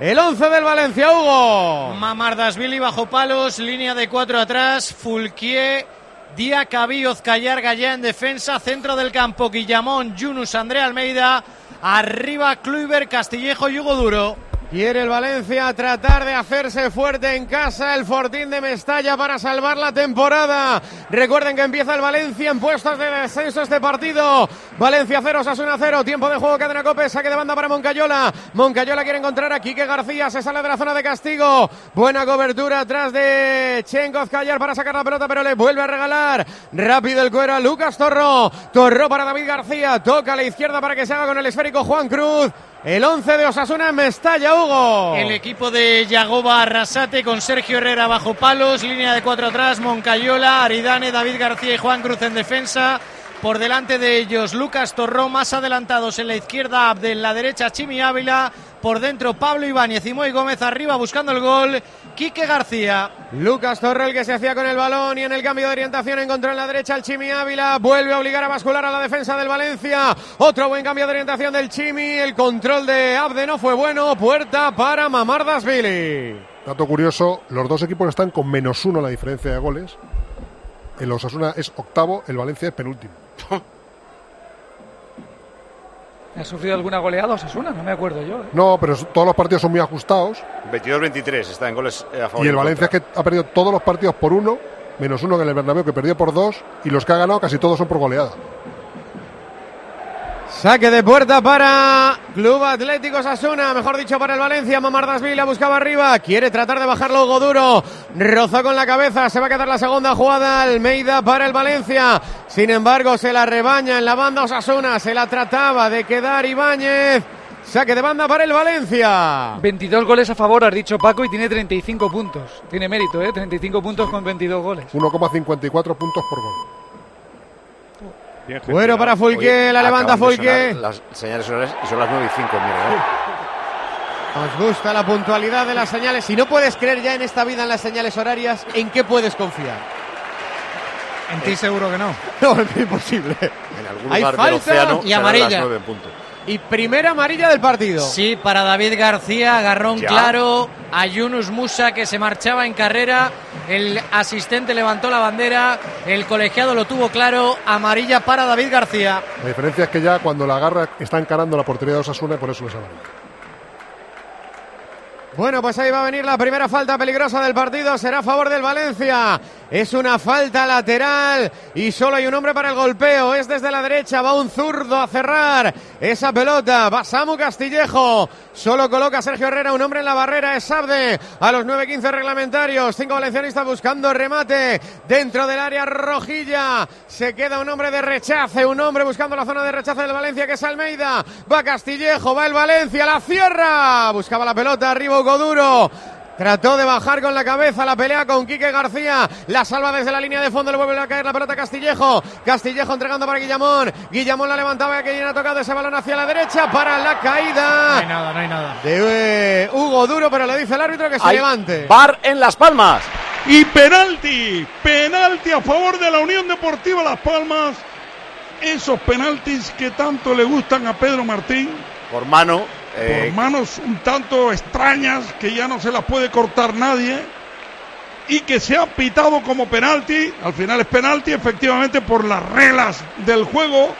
El 11 del Valencia, Hugo. Mamardasvili bajo palos, línea de cuatro atrás, Fulquier, Diacabí, Ozcayar, Gallá en defensa, centro del campo, Guillamón, Yunus, André Almeida, arriba Kluivert, Castillejo y Hugo Duro. Quiere el Valencia tratar de hacerse fuerte en casa el Fortín de Mestalla para salvar la temporada. Recuerden que empieza el Valencia en puestos de descenso este partido. Valencia 0, Sasuna 0. Tiempo de juego, cadena Cope, saque de banda para Moncayola. Moncayola quiere encontrar a Quique García, se sale de la zona de castigo. Buena cobertura atrás de Chenkov Callar para sacar la pelota, pero le vuelve a regalar. Rápido el cuero a Lucas Torro. Torro para David García. Toca a la izquierda para que se haga con el esférico Juan Cruz. El 11 de Osasuna en Mestalla, Hugo. El equipo de Yagoba Arrasate con Sergio Herrera bajo palos, línea de cuatro atrás, Moncayola, Aridane, David García y Juan Cruz en defensa. Por delante de ellos, Lucas Torró, más adelantados en la izquierda, Abdel, la derecha, Chimi Ávila. Por dentro, Pablo Ibáñez y Moy Gómez arriba buscando el gol. Quique García. Lucas Torre, el que se hacía con el balón y en el cambio de orientación encontró en la derecha el Chimi Ávila. Vuelve a obligar a bascular a la defensa del Valencia. Otro buen cambio de orientación del Chimi. El control de Abde no fue bueno. Puerta para Mamardasvili. Dato curioso, los dos equipos están con menos uno la diferencia de goles. El Osasuna es octavo, el Valencia es penúltimo. ¿Ha sufrido alguna goleada Osasuna? No me acuerdo yo. ¿eh? No, pero todos los partidos son muy ajustados. 22-23 está en goles eh, a favor. Y el en Valencia es que ha perdido todos los partidos por uno, menos uno en el Bernabéu que perdió por dos, y los que ha ganado casi todos son por goleada. Saque de puerta para Club Atlético Sasuna, mejor dicho para el Valencia. Mamardasvili buscaba arriba, quiere tratar de bajarlo Hugo Duro. Rozó con la cabeza, se va a quedar la segunda jugada. Almeida para el Valencia. Sin embargo, se la rebaña en la banda Osasuna, se la trataba de quedar Ibáñez. Saque de banda para el Valencia. 22 goles a favor, has dicho Paco, y tiene 35 puntos. Tiene mérito, ¿eh? 35 puntos con 22 goles. 1,54 puntos por gol. Bueno para Fulque, la levanta sonar Las señales horarias y son las 9 y 5, mira. ¿eh? Os gusta la puntualidad de las señales. Si no puedes creer ya en esta vida en las señales horarias, ¿en qué puedes confiar? En ti seguro que no. No, es imposible. En algún Hay lugar del falta océano y amarilla. las 9 en punto. Y primera amarilla del partido. Sí, para David García, agarrón Ya. claro a Yunus Musa que se marchaba en carrera. El asistente levantó la bandera, el colegiado lo tuvo claro, amarilla para David García. La diferencia es que ya cuando la agarra está encarando la portería de Osasuna y por eso les amarilla. Bueno, pues ahí va a venir la primera falta peligrosa del partido. Será a favor del Valencia. Es una falta lateral y solo hay un hombre para el golpeo. Es desde la derecha. Va un zurdo a cerrar esa pelota. Va Samu Castillejo. Solo coloca Sergio Herrera un hombre en la barrera. Es Sabde a los 9-15 reglamentarios. Cinco valencianistas buscando remate dentro del área rojilla. Se queda un hombre de rechace. Un hombre buscando la zona de rechace del Valencia que es Almeida. Va Castillejo. Va el Valencia. La cierra. Buscaba la pelota. Arriba Hugo Duro. Trató de bajar con la cabeza la pelea con Quique García. La salva desde la línea de fondo. Le vuelve a caer la pelota a Castillejo. Castillejo entregando para Guillamón. Guillamón la levantaba. Que ha tocado ese balón hacia la derecha para la No caída. hay nada, no hay nada. De eh, Hugo Duro, pero le dice el árbitro que se Hay levante. Bar en Las Palmas. Y penalti, penalti a favor de la Unión Deportiva Las Palmas. Esos penaltis que tanto le gustan a Pedro Martín, Por mano. Eh, por manos un tanto extrañas que ya no se las puede cortar nadie y que se ha pitado como penalti, al final es penalti efectivamente por las reglas del juego,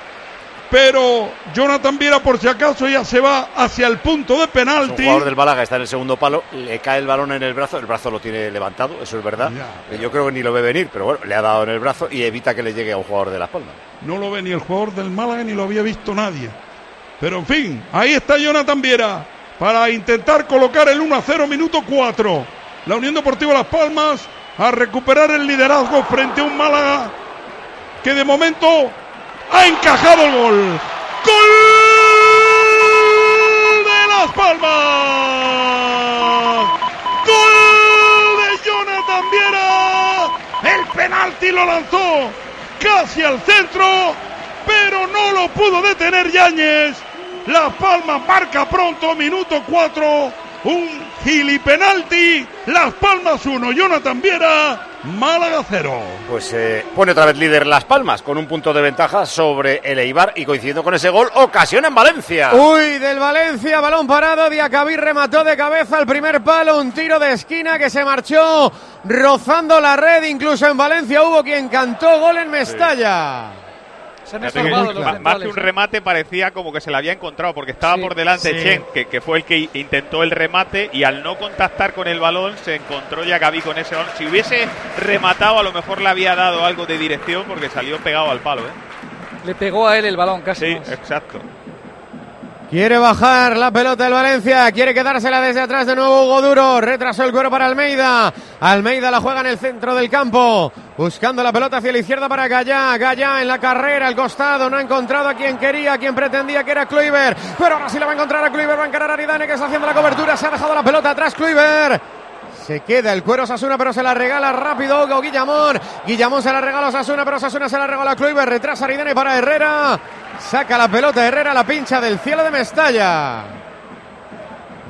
pero Jonathan Viera por si acaso ya se va hacia el punto de Un penalti. jugador del Málaga está en el segundo palo, le cae el balón en el brazo, el brazo lo tiene levantado, eso es verdad. que Yo creo que ni lo ve venir, pero bueno, le ha dado en el brazo y evita que le llegue a un jugador de Las Palmas. No lo ve ni el jugador del Málaga ni lo había visto nadie. Pero en fin, ahí está Jonathan Viera para intentar colocar el 1 a 0, minuto 4. La Unión Deportiva Las Palmas a recuperar el liderazgo frente a un Málaga que de momento ha encajado el gol. ¡Gol de Las Palmas! ¡Gol de Jonathan Viera! El penalti lo lanzó casi al centro, pero no lo pudo detener Yáñez. Las Palmas marca pronto, minuto 4. Un gilipenalti. Las Palmas 1, Jonathan Viera, Málaga 0. Pues eh, pone otra vez líder Las Palmas con un punto de ventaja sobre el Eibar y coincidiendo con ese gol, ocasión en Valencia. Uy, del Valencia, balón parado, Diacabí remató de cabeza al primer palo, un tiro de esquina que se marchó rozando la red, incluso en Valencia hubo quien cantó gol en Mestalla. Se han estorbado los ma- más que un ¿eh? remate parecía como que se le había encontrado porque estaba Sí, por delante sí. Chen, que, que fue el que intentó el remate y al no contactar con el balón se encontró ya Gaby con ese balón. Si hubiese rematado a lo mejor le había dado algo de dirección porque salió pegado al palo. ¿eh? Le pegó a él el balón casi. Sí, más. exacto. Quiere bajar la pelota el Valencia, quiere quedársela desde atrás de nuevo Hugo Duro, retrasó el cuero para Almeida, Almeida la juega en el centro del campo, buscando la pelota hacia la izquierda para Gallá, Gallá en la carrera, al costado, no ha encontrado a quien quería, a quien pretendía que era Kluivert, pero ahora sí la va a encontrar a Kluivert, va a encarar a Aridane que está haciendo la cobertura, se ha dejado la pelota atrás Kluivert, se queda el cuero Sasuna, pero se la regala rápido Hugo Guillamón. Guillamón se la regala a Sasuna, pero Sasuna se la regala a. Retrasa Aridane para Herrera. Saca la pelota Herrera, la pincha del cielo de Mestalla.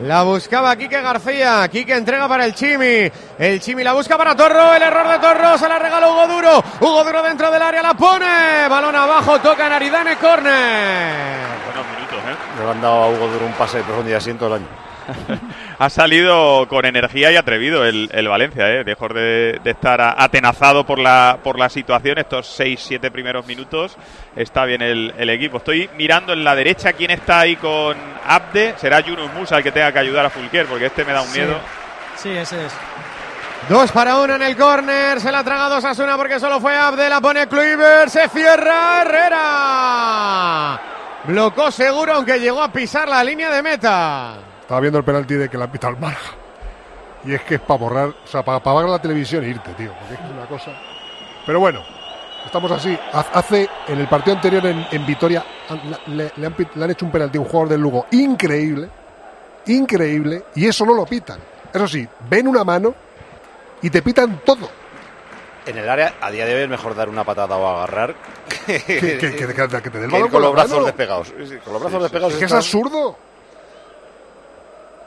La buscaba Quique García. Quique entrega para el Chimi. El Chimi la busca para Torro. El error de Torro. Se la regala Hugo Duro. Hugo Duro dentro del área. La pone. Balón abajo. Toca en Aridane. Corner. Buenos minutos, ¿eh? Le han dado a Hugo Duro un pase de profundidad así en todo el año. Ha salido con energía y atrevido el, el Valencia, ¿eh? Lejos de, de estar a- atenazado por la, por la situación, estos 6-7 primeros minutos, está bien el, el equipo. Estoy mirando en la derecha quién está ahí con Abde. Será Yunus Musa el que tenga que ayudar a Fulquier, porque este me da un Sí. miedo. Sí, ese es. Dos para uno en el córner. Se la ha tragado Sasuna porque solo fue Abde. La pone Kluivert. Se cierra Herrera. Blocó seguro aunque llegó a pisar la línea de meta. Estaba viendo el penalti de que la pita el Málaga. Y es que es para borrar, o sea, para apagar la televisión e irte, tío. Porque es una cosa. Pero bueno, estamos así. Hace en el partido anterior en, en Vitoria le, le han, le han hecho un penalti a un jugador del Lugo increíble, increíble, y eso no lo pitan. Eso sí, ven una mano y te pitan todo. En el área, a día de hoy es mejor dar una patada o agarrar que, Que, te dé el balón con los brazos despegados. Con los brazos despegados. Es que es absurdo. Yo es que no entiendo nada. Pero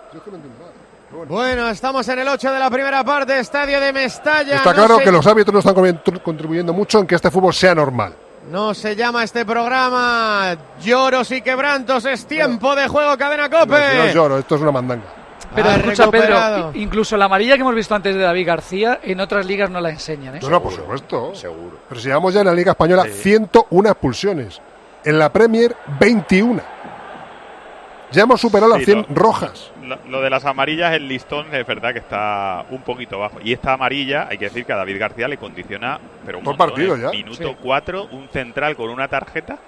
bueno. Bueno, estamos en el 8 de la primera parte. Estadio de Mestalla. Está No claro se- que los árbitros no están contribuyendo mucho en que este fútbol sea normal. No se llama este programa Lloros y Quebrantos. Es tiempo de juego, cadena Cope. No, lloro, esto es una mandanga. Pero Ha escucha, recuperado. Pedro, incluso la amarilla que hemos visto antes de David García, en otras ligas no la enseñan, ¿eh? No, no, por supuesto. Seguro. Pero si llevamos ya en la Liga Española 101 expulsiones. En la Premier, 21. Ya hemos superado las Sí, 100 lo- rojas. Lo, lo de las amarillas, el listón es verdad que está un poquito bajo. Y esta amarilla, hay que decir que a David García le condiciona, pero un Todo montón, partido ¿eh? ya. Minuto Sí. 4, un central con una tarjeta.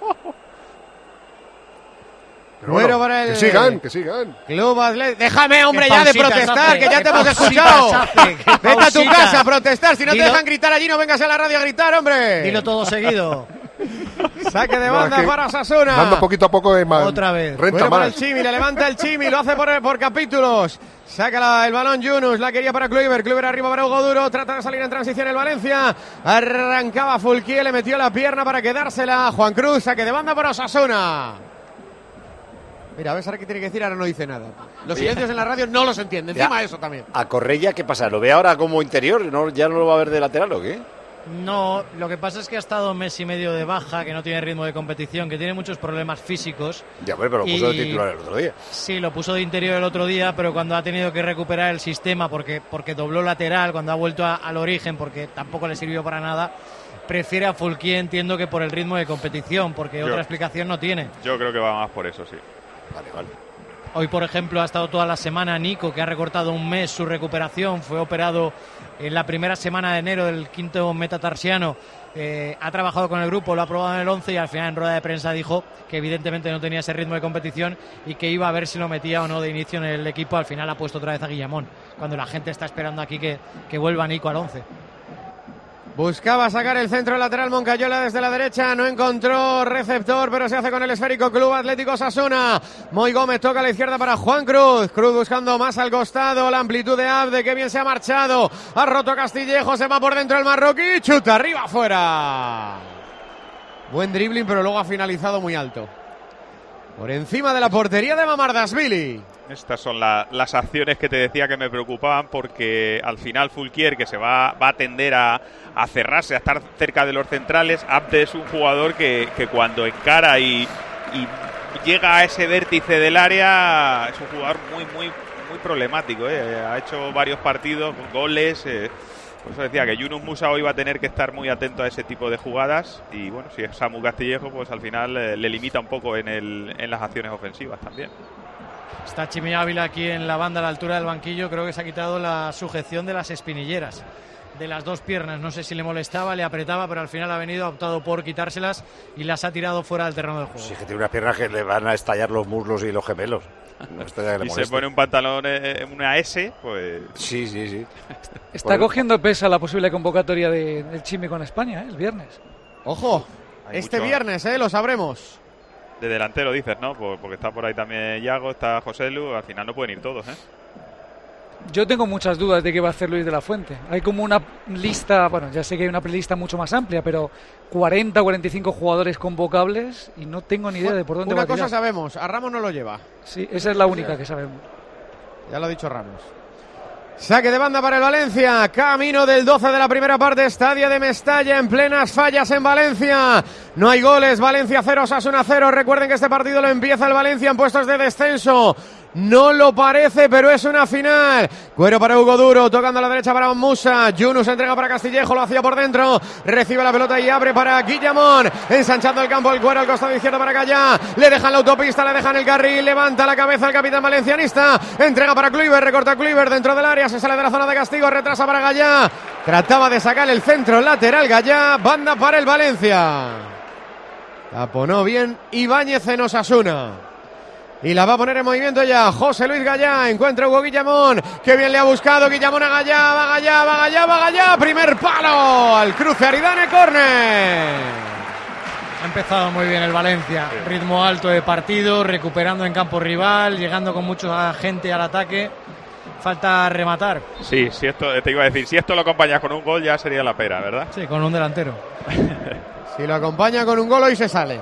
Pero Bueno, bueno, para el- Que sigan, que sigan. Club Atlético. Déjame, hombre, ya de protestar, hace, que ya te hemos escuchado. Vete a tu casa a protestar. Si no te Dilo- dejan gritar allí, no vengas a la radio a gritar, hombre. Dilo todo seguido. Saque de No, banda es que para Sasuna. Dando poquito a poco de más. Otra vez. Renta Bueno para el. Chimi, le levanta el Chimi, lo hace por, por capítulos. Saca la- el balón Yunus, la quería para Kluivert, Kluivert arriba para Hugo Duro, trata de salir en transición el Valencia. Arrancaba Fulquier, le metió la pierna para quedársela. Juan Cruz, saque de banda para Osasuna. Mira, a ver ahora qué tiene que decir, ahora no dice nada. Los silencios en la radio no los entiende, Ya. encima eso también. A Correia, ¿qué pasa? ¿Lo ve ahora como interior? ¿No, ¿Ya no lo va a ver de lateral o qué? No, lo que pasa es que ha estado un mes y medio de baja, que no tiene ritmo de competición, que tiene muchos problemas físicos. Ya, pero lo puso de titular el otro día. Sí, lo puso de interior el otro día, pero cuando ha tenido que recuperar el sistema porque, porque dobló lateral, cuando ha vuelto a- al origen, porque tampoco le sirvió para nada, prefiere a Fulquier, entiendo que por el ritmo de competición, porque Yo- otra explicación no tiene. Yo creo que va más por eso, sí. Vale, vale. Hoy, por ejemplo, ha estado toda la semana Nico, que ha recortado un mes su recuperación. Fue operado en la primera semana de enero del quinto metatarsiano. Eh, ha trabajado con el grupo, lo ha probado en el 11 y al final en rueda de prensa dijo que evidentemente no tenía ese ritmo de competición y que iba a ver si lo metía o no de inicio en el equipo. Al final ha puesto otra vez a Guillamón, cuando la gente está esperando aquí que, que vuelva Nico al 11. Buscaba sacar el centro lateral Moncayola desde la derecha, no encontró receptor, pero se hace con el esférico Club Atlético Sasuna. Moy Gómez toca a la izquierda para Juan Cruz. Cruz buscando más al costado, la amplitud de Abde, que bien se ha marchado. Ha roto Castillejo, se va por dentro el marroquí, chuta arriba afuera. Buen dribbling, pero luego ha finalizado muy alto. Por encima de la portería de Mamardasvili. Estas son la- las acciones que te decía que me preocupaban porque al final Fulquier, que se va, va a tender a, cerrarse, a estar cerca de los centrales, Abde es un jugador que, que cuando encara y, y llega a ese vértice del área es un jugador muy, muy, muy problemático. ¿eh? Ha hecho varios partidos goles. eh, por eso decía que Yunus Musa hoy va a tener que estar muy atento a ese tipo de jugadas y bueno, si es Samu Castillejo, pues al final eh, le limita un poco en, el, en las acciones ofensivas también. Está Chimi Ávila aquí en la banda a la altura del banquillo. Creo que se ha quitado la sujeción de las espinilleras. De las dos piernas. No sé si le molestaba, le apretaba, pero al final ha venido, ha optado por quitárselas y las ha tirado fuera del terreno del juego. Sí, que tiene unas piernas que le van a estallar los muslos y los gemelos. No que y se pone un pantalón, eh, una S, pues... Sí, sí, sí. Está cogiendo peso la posible convocatoria de- del Chimi con España, ¿eh? el viernes. Ojo, Hay este mucho- viernes, ¿eh? Lo sabremos. De delantero dices, ¿no? Por- Porque está por ahí también Yago, está José Lu, al final no pueden ir todos, ¿eh? Yo tengo muchas dudas de qué va a hacer Luis de la Fuente. Hay como una lista, bueno, ya sé que hay una lista mucho más amplia, pero 40 45 jugadores convocables y no tengo ni idea de por dónde Una va a cosa tirar. sabemos, a Ramos no lo lleva. Sí, esa es la única que sabemos. Ya lo ha dicho Ramos. Saque de banda para el Valencia. Camino del 12 de la primera parte. Estadio de Mestalla en plenas fallas en Valencia. No hay goles. Valencia 0, Sasuna 0. Recuerden que este partido lo empieza el Valencia en puestos de descenso. No lo parece, pero es una final. Cuero para Hugo Duro, tocando a la derecha para Musa. Yunus entrega para Castillejo, lo hacía por dentro. Recibe la pelota y abre para Guillamón. Ensanchando el campo, el cuero al costado izquierdo para Callá. Le dejan la autopista, le dejan el carril. Levanta la cabeza el capitán valencianista. Entrega para Kluivert, recorta Kluivert dentro del área. Se sale de la zona de castigo, retrasa para Gallá. Trataba de sacar el centro lateral Gallá. Banda para el Valencia. Taponó bien Ibáñez en Osasuna. Y la va a poner en movimiento ya José Luis Gallá. Encuentra Hugo Guillamón. Que bien le ha buscado Guillamón a Gallá. Va Gallá, va Gallá, va Gallá. Primer palo al cruce Aridane Corner. Ha empezado muy bien el Valencia. Ritmo alto de partido, recuperando en campo rival, llegando con mucha gente al ataque. Falta rematar. Sí, si esto, te iba a decir, si esto lo acompañas con un gol ya sería la pera, ¿verdad? Sí, con un delantero. Si lo acompaña con un gol hoy se sale.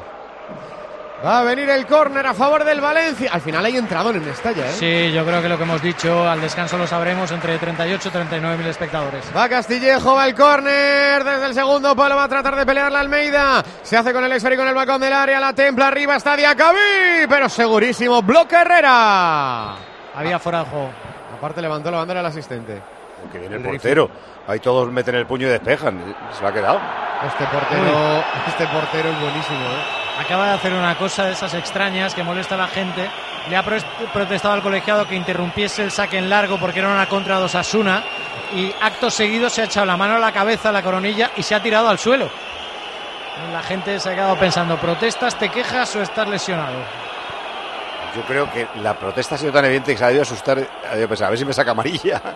Va a venir el córner a favor del Valencia. Al final hay entrado en Mestalla, ¿eh? Sí, yo creo que lo que hemos dicho al descanso lo sabremos entre 38 y 39 mil espectadores. Va Castillejo, va el córner desde el segundo palo, va a tratar de pelear la Almeida. Se hace con el esférico en el balcón del área, la templa arriba, está Diacabí, pero segurísimo, bloque Herrera. Había fuera de juego. Aparte levantó la bandera el asistente. Que viene el portero. Ahí todos meten el puño y despejan. Se lo ha quedado. Este portero, este portero es buenísimo, ¿eh? Acaba de hacer una cosa de esas extrañas que molesta a la gente. Le ha protestado al colegiado que interrumpiese el saque en largo porque era una contra de Osasuna. Y acto seguido se ha echado la mano a la cabeza, a la coronilla y se ha tirado al suelo. La gente se ha quedado pensando, ¿protestas, te quejas o estás lesionado? Yo creo que la protesta ha sido tan evidente que se ha debido asustar. Ha debido pensar, a ver si me saca amarilla.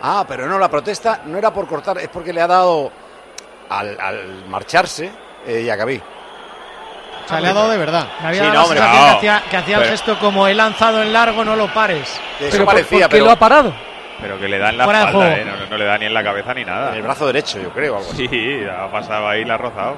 Ah, pero no, la protesta no era por cortar, es porque le ha dado al marcharse eh, y acabé. O sea, le ha dado de verdad. Me había Sí, dado no, la hombre, sensación no. que hacía, que hacía el Pero- gesto como he lanzado en largo, no lo pares. Eso Pero parecía, ¿por pero lo ha parado? Pero que le da en la Fuera espalda. ¿eh? no, no le da ni en la cabeza ni nada. en el brazo derecho, yo creo. Algo así. Sí, ha pasado ahí, la ha rozado.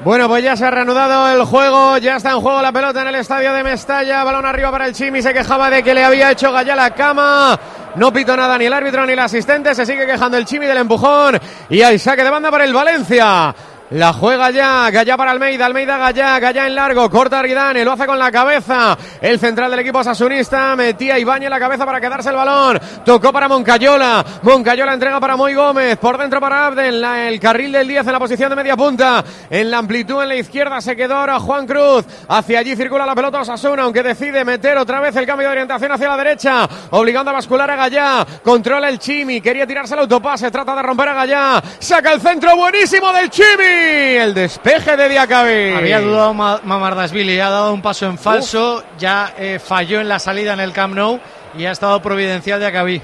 Bueno, pues ya se ha reanudado el juego, ya está en juego la pelota en el estadio de Mestalla, balón arriba para el Chimi, se quejaba de que le había hecho Gallá la cama, no pito nada ni el árbitro ni el asistente, se sigue quejando el Chimi del empujón y hay saque de banda para el Valencia. La juega ya, Gallá para Almeida, Almeida Gallá, Gallá en largo, corta Aridane, lo hace con la cabeza. El central del equipo asasunista metía Ibañez la cabeza para quedarse el balón. Tocó para Moncayola, Moncayola entrega para Moy Gómez, por dentro para Abden, el carril del 10 en la posición de media punta. En la amplitud en la izquierda se quedó ahora Juan Cruz. Hacia allí circula la pelota Osasuna, aunque decide meter otra vez el cambio de orientación hacia la derecha, obligando a bascular a Gallá. Controla el Chimi, quería tirarse el autopase, trata de romper a Gallá. Saca el centro buenísimo del Chimi. El despeje de Diacabí. Había dudado Ma- Mamardashvili, ha dado un paso en falso, ya eh, falló en la salida en el Camp Nou y ha estado providencial de Acabí.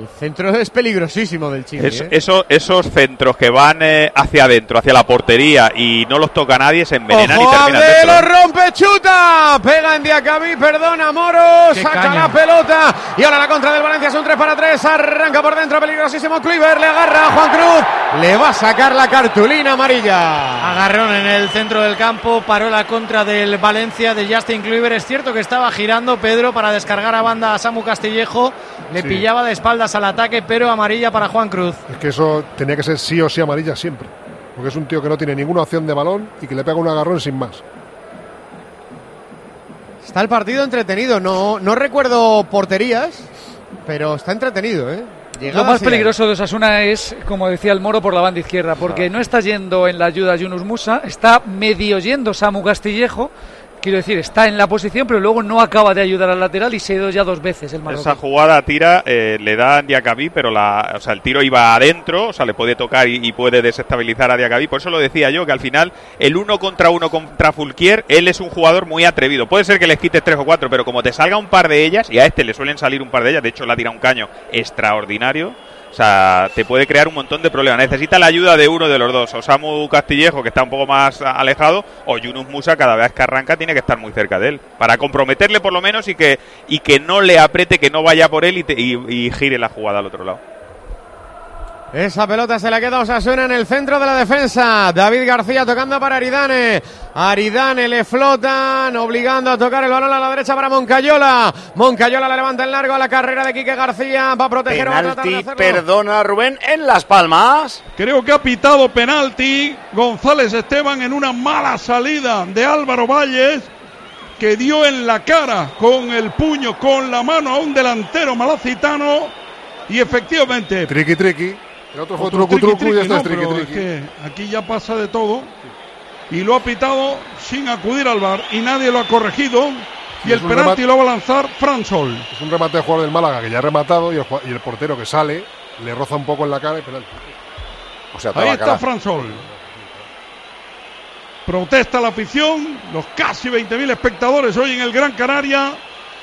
El centro es peligrosísimo del Chimi. Es- ¿eh? eso- esos centros que van eh, hacia adentro, hacia la portería y no los toca nadie, se envenenan y Ojo, terminan Abde, dentro. lo rompe, chuta, pega en Diacabí, perdona Moro, Qué saca caña. la pelota y ahora la contra del Valencia es un 3 para 3, arranca por dentro, peligrosísimo Kluivert, le agarra a Juan Cruz, le va a sacar la cartulina amarilla. Agarrón en el centro del campo, paró la contra del Valencia de Justin Kluivert. Es cierto que estaba girando Pedro para descargar a banda a Samu Castillejo, le Sí. pillaba de espaldas al ataque, pero amarilla para Juan Cruz. Es que eso tenía que ser sí o sí amarilla siempre. Porque es un tío que no tiene ninguna opción de balón y que le pega un agarrón sin más. Está el partido entretenido, no, no recuerdo porterías, pero está entretenido, ¿eh? Lo Llegadas más y hay. peligroso de Osasuna es, como decía el Moro, por la banda izquierda, porque no está yendo en la ayuda Yunus Musa, está medio yendo Samu Castillejo, quiero decir, está en la posición, pero luego no acaba de ayudar al lateral y se ha ido ya dos veces el marroquí. Esa jugada tira, eh, le da a Diacabí, pero la, o sea, el tiro iba adentro, o sea, le puede tocar y, y puede desestabilizar a Diacabí. Por eso lo decía yo, que al final el uno contra uno contra Fulquier, él es un jugador muy atrevido. Puede ser que les quites tres o cuatro, pero como te salga un par de ellas, y a este le suelen salir un par de ellas, de hecho le ha tirado un caño extraordinario. O sea, te puede crear un montón de problemas. Necesita la ayuda de uno de los dos. O Samu Castillejo, que está un poco más alejado, o Yunus Musa, cada vez que arranca, tiene que estar muy cerca de él. Para comprometerle por lo menos y que, y que no le apriete, que no vaya por él y, te- y gire la jugada al otro lado. Esa pelota se la queda Osasuna en el centro de la defensa. David García tocando para Aridane. Aridane le flotan, obligando a tocar el balón a la derecha para Moncayola. Moncayola la levanta en largo a la carrera de Quique García. Va a proteger, va a tratar de Penalti, hacerlo. perdona Rubén, en Las Palmas. Creo que ha pitado penalti González Esteban en una mala salida de Álvaro Valles que dio en la cara con el puño, con la mano a un delantero malacitano y efectivamente... Triqui triqui. El otro fue Otro truco triqui, truco y este no, es triqui pero triqui. es que aquí ya pasa de todo y lo ha pitado sin acudir al bar y nadie lo ha corregido y el penalti remate- lo va a lanzar Fran Sol. Es un remate de jugador del Málaga que ya ha rematado y el, jua- y el portero que sale le roza un poco en la cara y penalti. O sea, Ahí está Fran Sol. Protesta la afición, los casi 20.000 espectadores hoy en el Gran Canaria,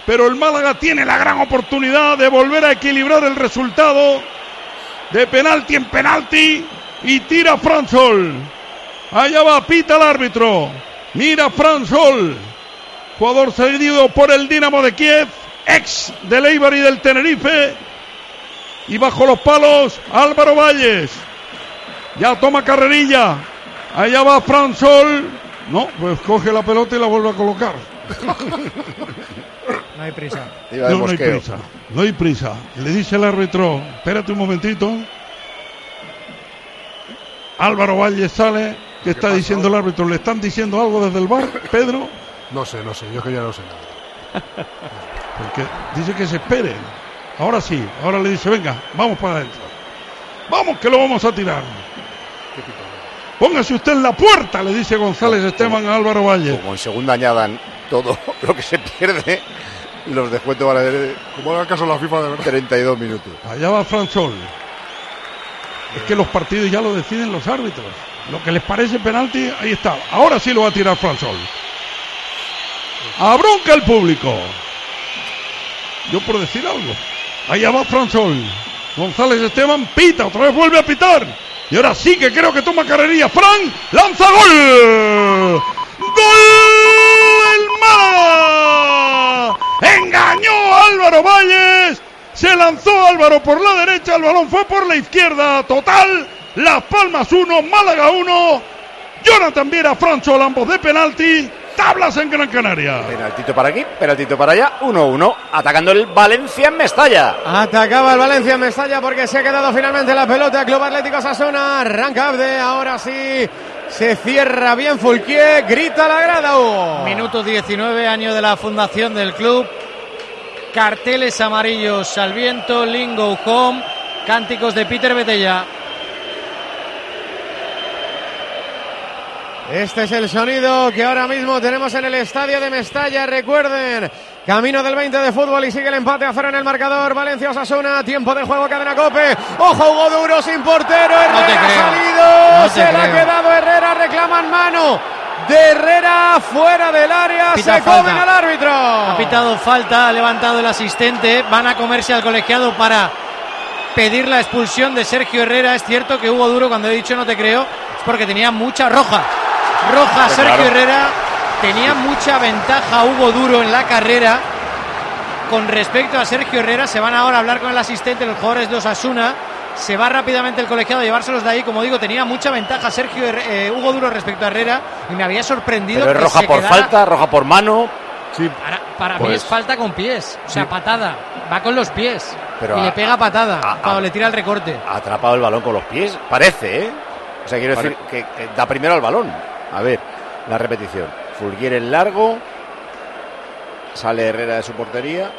pero el Málaga tiene la gran oportunidad de volver a equilibrar el resultado de penalti en penalti y tira Fran Sol. Allá va, pita el árbitro. Mira Fran Sol, jugador cedido por el Dinamo de Kiev, ex del Eibar y del Tenerife. Y bajo los palos, Álvaro Valles. Ya toma carrerilla. Allá va Fran Sol. No, pues coge la pelota y la vuelve a colocar. No hay prisa. Iba de No, no hay prisa. No hay prisa. Le dice el árbitro, espérate un momentito. Álvaro Valles sale. ¿Qué está diciendo el árbitro? ¿Le están diciendo algo desde el bar, Pedro? No sé, no sé, yo que ya no sé nada. Porque dice que se espere. Ahora sí, ahora le dice, venga, vamos para adentro. Vamos que lo vamos a tirar. Póngase usted en la puerta, le dice González Esteban a Álvaro Valle. Como en segunda añadan todo lo que se pierde, los descuentos van a ser Como haga caso la FIFA de verdad. 32 minutos. Allá va Fran Sol. Es que los partidos ya lo deciden los árbitros. Lo que les parece penalti, ahí está. Ahora sí lo va a tirar Fran Sol. Abronca el público. Yo por decir algo. Allá va Fran Sol. González Esteban pita, otra vez vuelve a pitar. Y ahora sí que creo que toma carrería. Fran lanza gol. ¡Gol! ¡El Málaga! Engañó a Álvaro Valles. Se lanzó Álvaro por la derecha. El balón fue por la izquierda. Total. Las Palmas 1, Málaga 1. Jonathan Viera, Franchol, ambos de penalti. tablas en Gran Canaria. Penaltito para aquí, penaltito para allá, 1-1, atacando el Valencia en Mestalla. Atacaba el Valencia en Mestalla porque se ha quedado finalmente la pelota. Club Atlético Sasuna, arranca Abde, ahora sí. Se cierra bien Fulquier, grita la grada. Hugo. Minuto 19, año de la fundación del club. Carteles amarillos al viento, Lingo Home, cánticos de Peter Betella. Este es el sonido que ahora mismo tenemos en el estadio de Mestalla. Recuerden, camino del 20 de fútbol y sigue el empate a cero en el marcador. Valencia Osasuna, tiempo de juego, cadena cope. Ojo, Hugo Duro sin portero. Herrera creo. salido. No Se la ha quedado Herrera, reclaman mano. De Herrera fuera del área, Pita se falta. comen al árbitro. Ha pitado falta, ha levantado el asistente. Van a comerse al colegiado para pedir la expulsión de Sergio Herrera. Es cierto que Hugo Duro, cuando he dicho no te creo, es porque tenía mucha roja. Roja Sí, Sergio claro. Herrera. Tenía mucha ventaja Hugo Duro en la carrera. Con respecto a Sergio Herrera, se van ahora a hablar con el asistente, los jugadores de Osasuna. Se va rápidamente el colegiado a llevárselos de ahí. Como digo, tenía mucha ventaja Sergio eh, Hugo Duro respecto a Herrera. Y me había sorprendido Pero es que roja se por quedara- falta, roja por mano. para, para mí Pues- es falta con pies, o sea, Sí. patada. Va con los pies Pero y a- le pega patada a- cuando a- le tira el recorte. Ha atrapado el balón con los pies, parece, ¿eh? O sea, quiero decir que, que da primero al balón. A ver, la repetición. Fulguier en largo. Sale Herrera de su portería.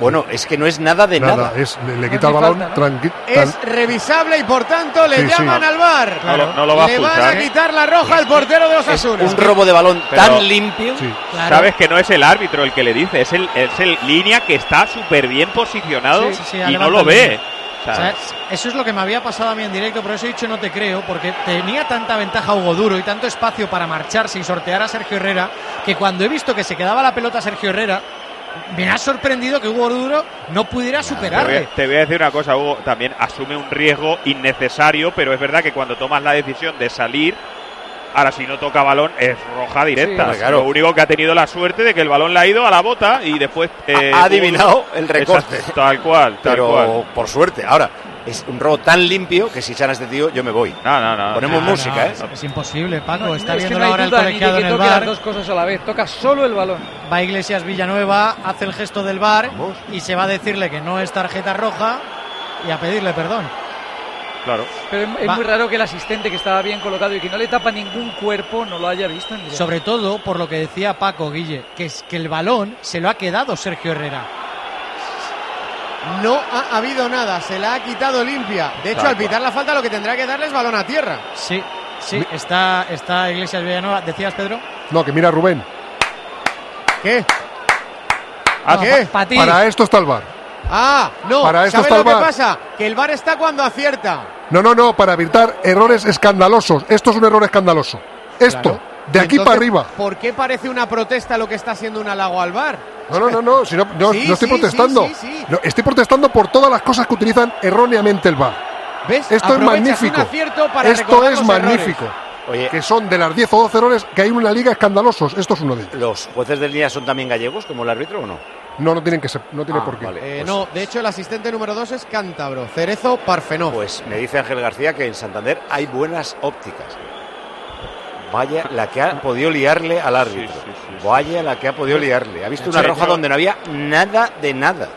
Bueno, es que no es nada de nada. Nada, es, le, le quita el balón tranqui- tan- Es revisable y por tanto le Sí, sí. llaman al bar. No lo- no lo va a le van a ¿eh? quitar la roja al portero de Osasuna. un robo de balón Pero- tan limpio. Claro. Sabes que no es el árbitro el que le dice, es el, es el línea que está súper bien posicionado Sí, sí, ha y no lo el ve. línea. O sea, eso es lo que me había pasado a mí en directo, por eso he dicho no te creo, porque tenía tanta ventaja Hugo Duro y tanto espacio para marcharse y sortear a Sergio Herrera, que cuando he visto que se quedaba la pelota Sergio Herrera, me ha sorprendido que Hugo Duro no pudiera te, voy superarle. a, te voy a decir una cosa, Hugo, también asume un riesgo innecesario, pero es verdad que cuando tomas la decisión de salir, ahora si no toca balón es roja directa. Sí, claro. Lo único que ha tenido la suerte de que el balón le ha ido a la bota y después... eh, ha adivinado Hugo- el recorte. Exacto, tal cual, tal Pero cual. por suerte. Ahora, es un robo tan limpio que si echara a este tío, yo me voy. No, no, no. Ponemos No, música, no, ¿eh? Es, es imposible, Paco. No, está es que viendo no hay ahora el colegiado que en el toque las bar. dos cosas a la vez. Toca solo el balón. Va Iglesias Villanueva, hace el gesto del bar y se va a decirle que no es tarjeta roja y a pedirle perdón. Claro. Pero es, Va. muy raro que el asistente que estaba bien colocado y que no le tapa ningún cuerpo no lo haya visto en. Sobre todo por lo que decía Paco Guille, que es que el balón se lo ha quedado Sergio Herrera. No ha habido nada, se la ha quitado limpia. De hecho, al pitar la falta, lo que tendrá que darle es balón a tierra. Sí, sí, está, está Iglesias Villanueva. ¿Decías, Pedro? No, que mira Rubén. ¿Qué? Ah, ¿Qué? pa- pa ti. Para esto está el bar. Ah, no. Para esto ¿Sabes está lo el que VAR. pasa? Que el bar está cuando acierta. No, no, no, para evitar errores escandalosos. Esto es un error escandaloso. Esto, Claro. de aquí Entonces, para arriba. ¿Por qué parece una protesta lo que está siendo un halago al bar? No, no, no, no, si no, no, Sí, no estoy sí, protestando. sí, sí, sí. No, estoy protestando por todas las cosas que utilizan erróneamente el VAR. ¿Ves? Esto es magnífico. para Esto es magnífico. Oye, Que son de las 10 o 12 errores que hay en una liga escandalosos. Esto es uno de ellos. ¿los jueces del día son también gallegos como el árbitro o no? No, no tienen que ser, no tiene Ah, por qué. vale. Eh, Pues- no, de hecho el asistente número 2 es cántabro, Cerezo Parfenov. Pues me dice Ángel García que en Santander hay buenas ópticas. Vaya la que ha podido liarle al árbitro. Sí, sí, sí, sí. Vaya la que ha podido liarle. Ha visto De una hecho- roja donde no había nada de nada.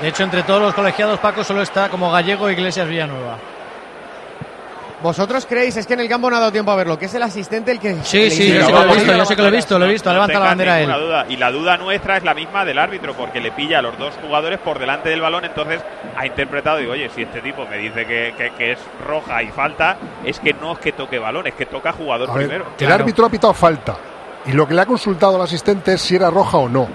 De hecho, entre todos los colegiados, Paco solo está como gallego Iglesias Villanueva. ¿Vosotros creéis? Es que en el campo no ha dado tiempo a verlo, que es el asistente el que... Sí, sí, yo sé que lo he visto, yo sé que lo he visto, lo he visto, No levanta la bandera él. duda. Y la duda nuestra es la misma del árbitro, porque le pilla a los dos jugadores por delante del balón, entonces ha interpretado, digo, oye, si este tipo me dice que, que- que es roja y falta, es que no es que toque balón, es que toca jugador A ver, primero. el árbitro ha pitado falta. Y lo que le ha consultado al asistente es si era roja o no.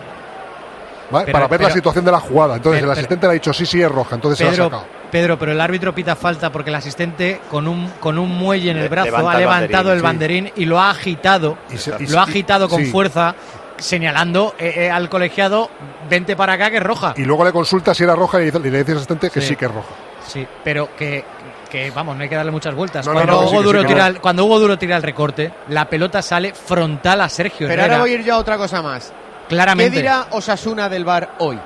¿Vale? Pero- Para ver la situación de la jugada. Entonces pero- el asistente le ha dicho sí, sí es roja. Entonces se la ha Pedro, sacado. Pedro, pero el árbitro pita falta porque el asistente con un, con un muelle en el brazo levanta ha el levantado banderín, el banderín y lo ha agitado, Y se- y lo ha se- agitado con sí. fuerza, señalando eh, eh, al colegiado, vente para acá que es roja. Y luego le consulta si era roja y le dice, al asistente que Sí. sí que es roja. Sí, pero que, que, vamos, no hay que darle muchas vueltas. No, cuando, no, Hugo sí, Duro tira el, cuando Hugo Duro tira el recorte, la pelota sale frontal a Sergio Pero Herrera. ahora voy a ir yo a otra cosa más. Claramente. ¿Qué dirá Osasuna del VAR hoy?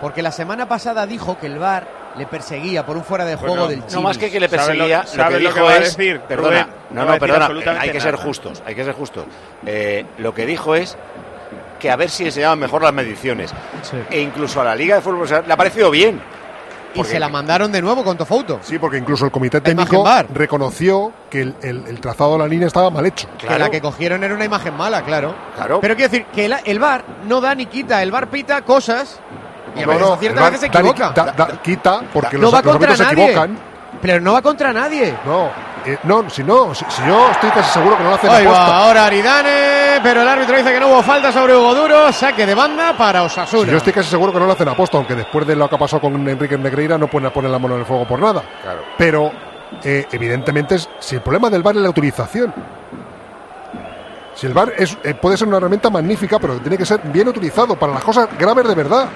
Porque la semana pasada dijo que el VAR le perseguía por un fuera de Bueno, juego del no Chimi. más que que le ¿Sabes lo- perseguía, lo, lo dijo que va a es, decir, perdona, Rubén? no, No no, perdona, absolutamente hay que ser justos, hay que ser justos. Eh, lo que dijo es que a ver si enseñaban mejor las mediciones. E incluso a la Liga de Fútbol le ha parecido bien. Y se la mandaron de nuevo con Tofouto. Sí, porque incluso el comité técnico reconoció que el, el- el trazado de la línea estaba mal hecho. Que la que cogieron era una imagen mala, claro. Claro. Pero quiero decir que el, el VAR no da ni quita, el VAR pita cosas y a No, veces no, veces se equivoca. da- da- quita porque no los, va los contra árbitros se nadie. equivocan. Pero no va contra nadie. No, eh, no, si no, si, si yo estoy casi seguro que no lo hacen Ahí va, ahora Aridane, pero el árbitro dice que no hubo falta sobre Hugo Duro, saque de banda para Osasuna. Si yo estoy casi seguro que no lo hacen aposta, aunque después de lo que ha pasado con Enrique Negreira no pueden poner la mano en el fuego por nada. Claro. Pero eh, evidentemente, es, si el problema del VAR es la utilización. Si el VAR es, eh, puede ser una herramienta magnífica, pero tiene que ser bien utilizado para las cosas graves de verdad.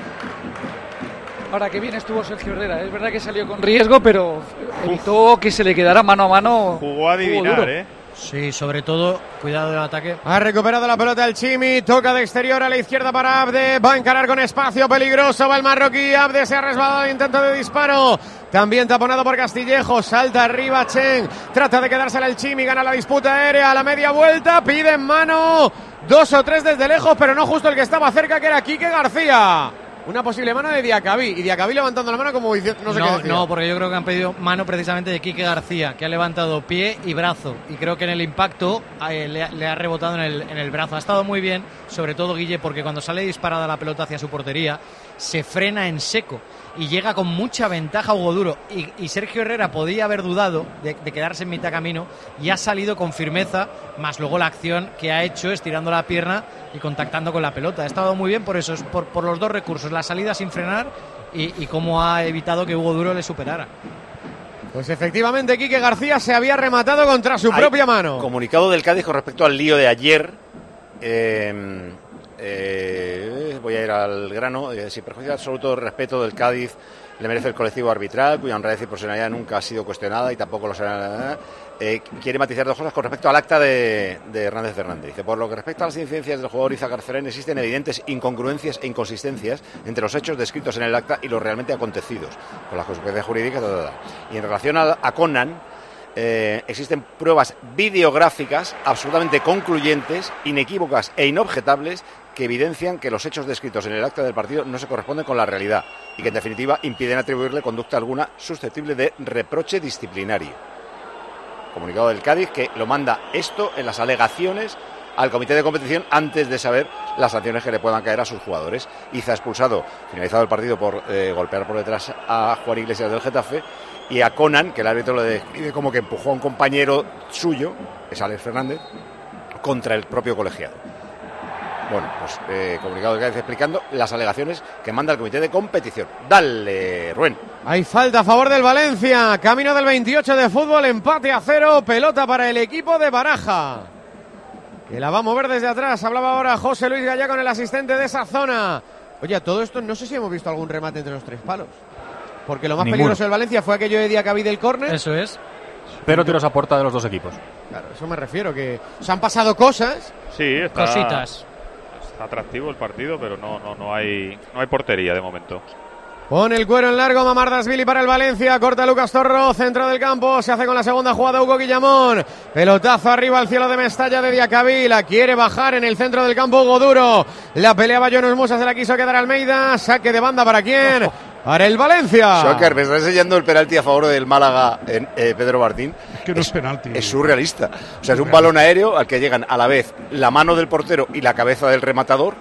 Ahora que bien estuvo Sergio Herrera, es verdad que salió con riesgo, pero evitó que se le quedara mano a mano. Jugó a adivinar. ¿eh? Sí, sobre todo, cuidado del ataque. Ha recuperado la pelota el Chimi, toca de exterior a la izquierda para Abde, va a encarar con espacio peligroso, va el marroquí, Abde se ha resbalado en intento de disparo, también taponado por Castillejo, salta arriba Chen, trata de quedársela el Chimi, gana la disputa aérea a la media vuelta, pide en mano, dos o tres desde lejos, pero no justo el que estaba cerca, que era Quique García. Una posible mano de Diacabí, y Diacabí levantando la mano como diciendo, no sé qué No, decía. no, porque yo creo que han pedido mano precisamente de Quique García, que ha levantado pie y brazo. Y creo que en el impacto eh, le, ha- le ha rebotado en el, en el brazo. Ha estado muy bien, sobre todo Guille, porque cuando sale disparada la pelota hacia su portería, se frena en seco y llega con mucha ventaja Hugo Duro. Y, y Sergio Herrera podía haber dudado de, de quedarse en mitad camino y ha salido con firmeza, más luego la acción que ha hecho estirando la pierna y contactando con la pelota. Ha estado muy bien por eso, por, por los dos recursos, la salida sin frenar y, y cómo ha evitado que Hugo Duro le superara. Pues efectivamente Quique García se había rematado contra su Hay propia mano. Comunicado del Cádiz con respecto al lío de ayer. Eh, eh, voy a ir al grano. Eh, sin perjuicio absoluto respeto del Cádiz, le merece el colectivo arbitral, cuya honradez y profesionalidad nunca ha sido cuestionada y tampoco lo será. Eh, quiere matizar dos cosas con respecto al acta de, de Hernández Fernández. Dice, por lo que respecta a las incidencias del jugador Iza Carcelén, existen evidentes incongruencias e inconsistencias entre los hechos descritos en el acta y los realmente acontecidos, con las consecuencias jurídicas. ta, ta, ta. Y en relación a, a Conan, eh, existen pruebas videográficas absolutamente concluyentes, inequívocas e inobjetables que evidencian que los hechos descritos en el acta del partido no se corresponden con la realidad y que en definitiva impiden atribuirle conducta alguna susceptible de reproche disciplinario. Comunicado del Cádiz que lo manda esto en las alegaciones al comité de competición antes de saber las sanciones que le puedan caer a sus jugadores. Iza expulsado, finalizado el partido por eh, golpear por detrás a Juan Iglesias del Getafe y a Conan, que el árbitro lo describe como que empujó a un compañero suyo, es Alex Fernández, contra el propio colegiado. Bueno, pues eh, comunicado del Cádiz explicando las alegaciones que manda el comité de competición. Dale, Rubén. Hay falta a favor del Valencia. Camino del 28 de fútbol, empate a cero. Pelota para el equipo de Baraja. Que la va a mover desde atrás. Hablaba ahora José Luis Gallá con el asistente de esa zona. Oye, a todo esto no sé si hemos visto algún remate entre los tres palos. Porque lo más Ninguno. peligroso del Valencia fue aquello de Diacabí del córner. Eso es. Pero tiros a puerta de los dos equipos. Claro, eso me refiero, que se han pasado cosas. Sí, está, Cositas. Atractivo el partido, pero no, no, no hay, no hay portería de momento. Pone el cuero en largo Mamardasvili para el Valencia. Corta Lucas Torro, centro del campo. Se hace con la segunda jugada Hugo Guillamón. Pelotazo arriba al cielo de Mestalla de Diacabí. La quiere bajar en el centro del campo Hugo Duro. La peleaba Jonas Musa, se la quiso quedar Almeida. Saque de banda para quién? Para el Valencia. Shocker, me está enseñando el penalti a favor del Málaga en eh, Pedro Martín. Que no es penalti. Es surrealista. O sea, es un balón aéreo al que llegan a la vez la mano del portero y la cabeza del rematador.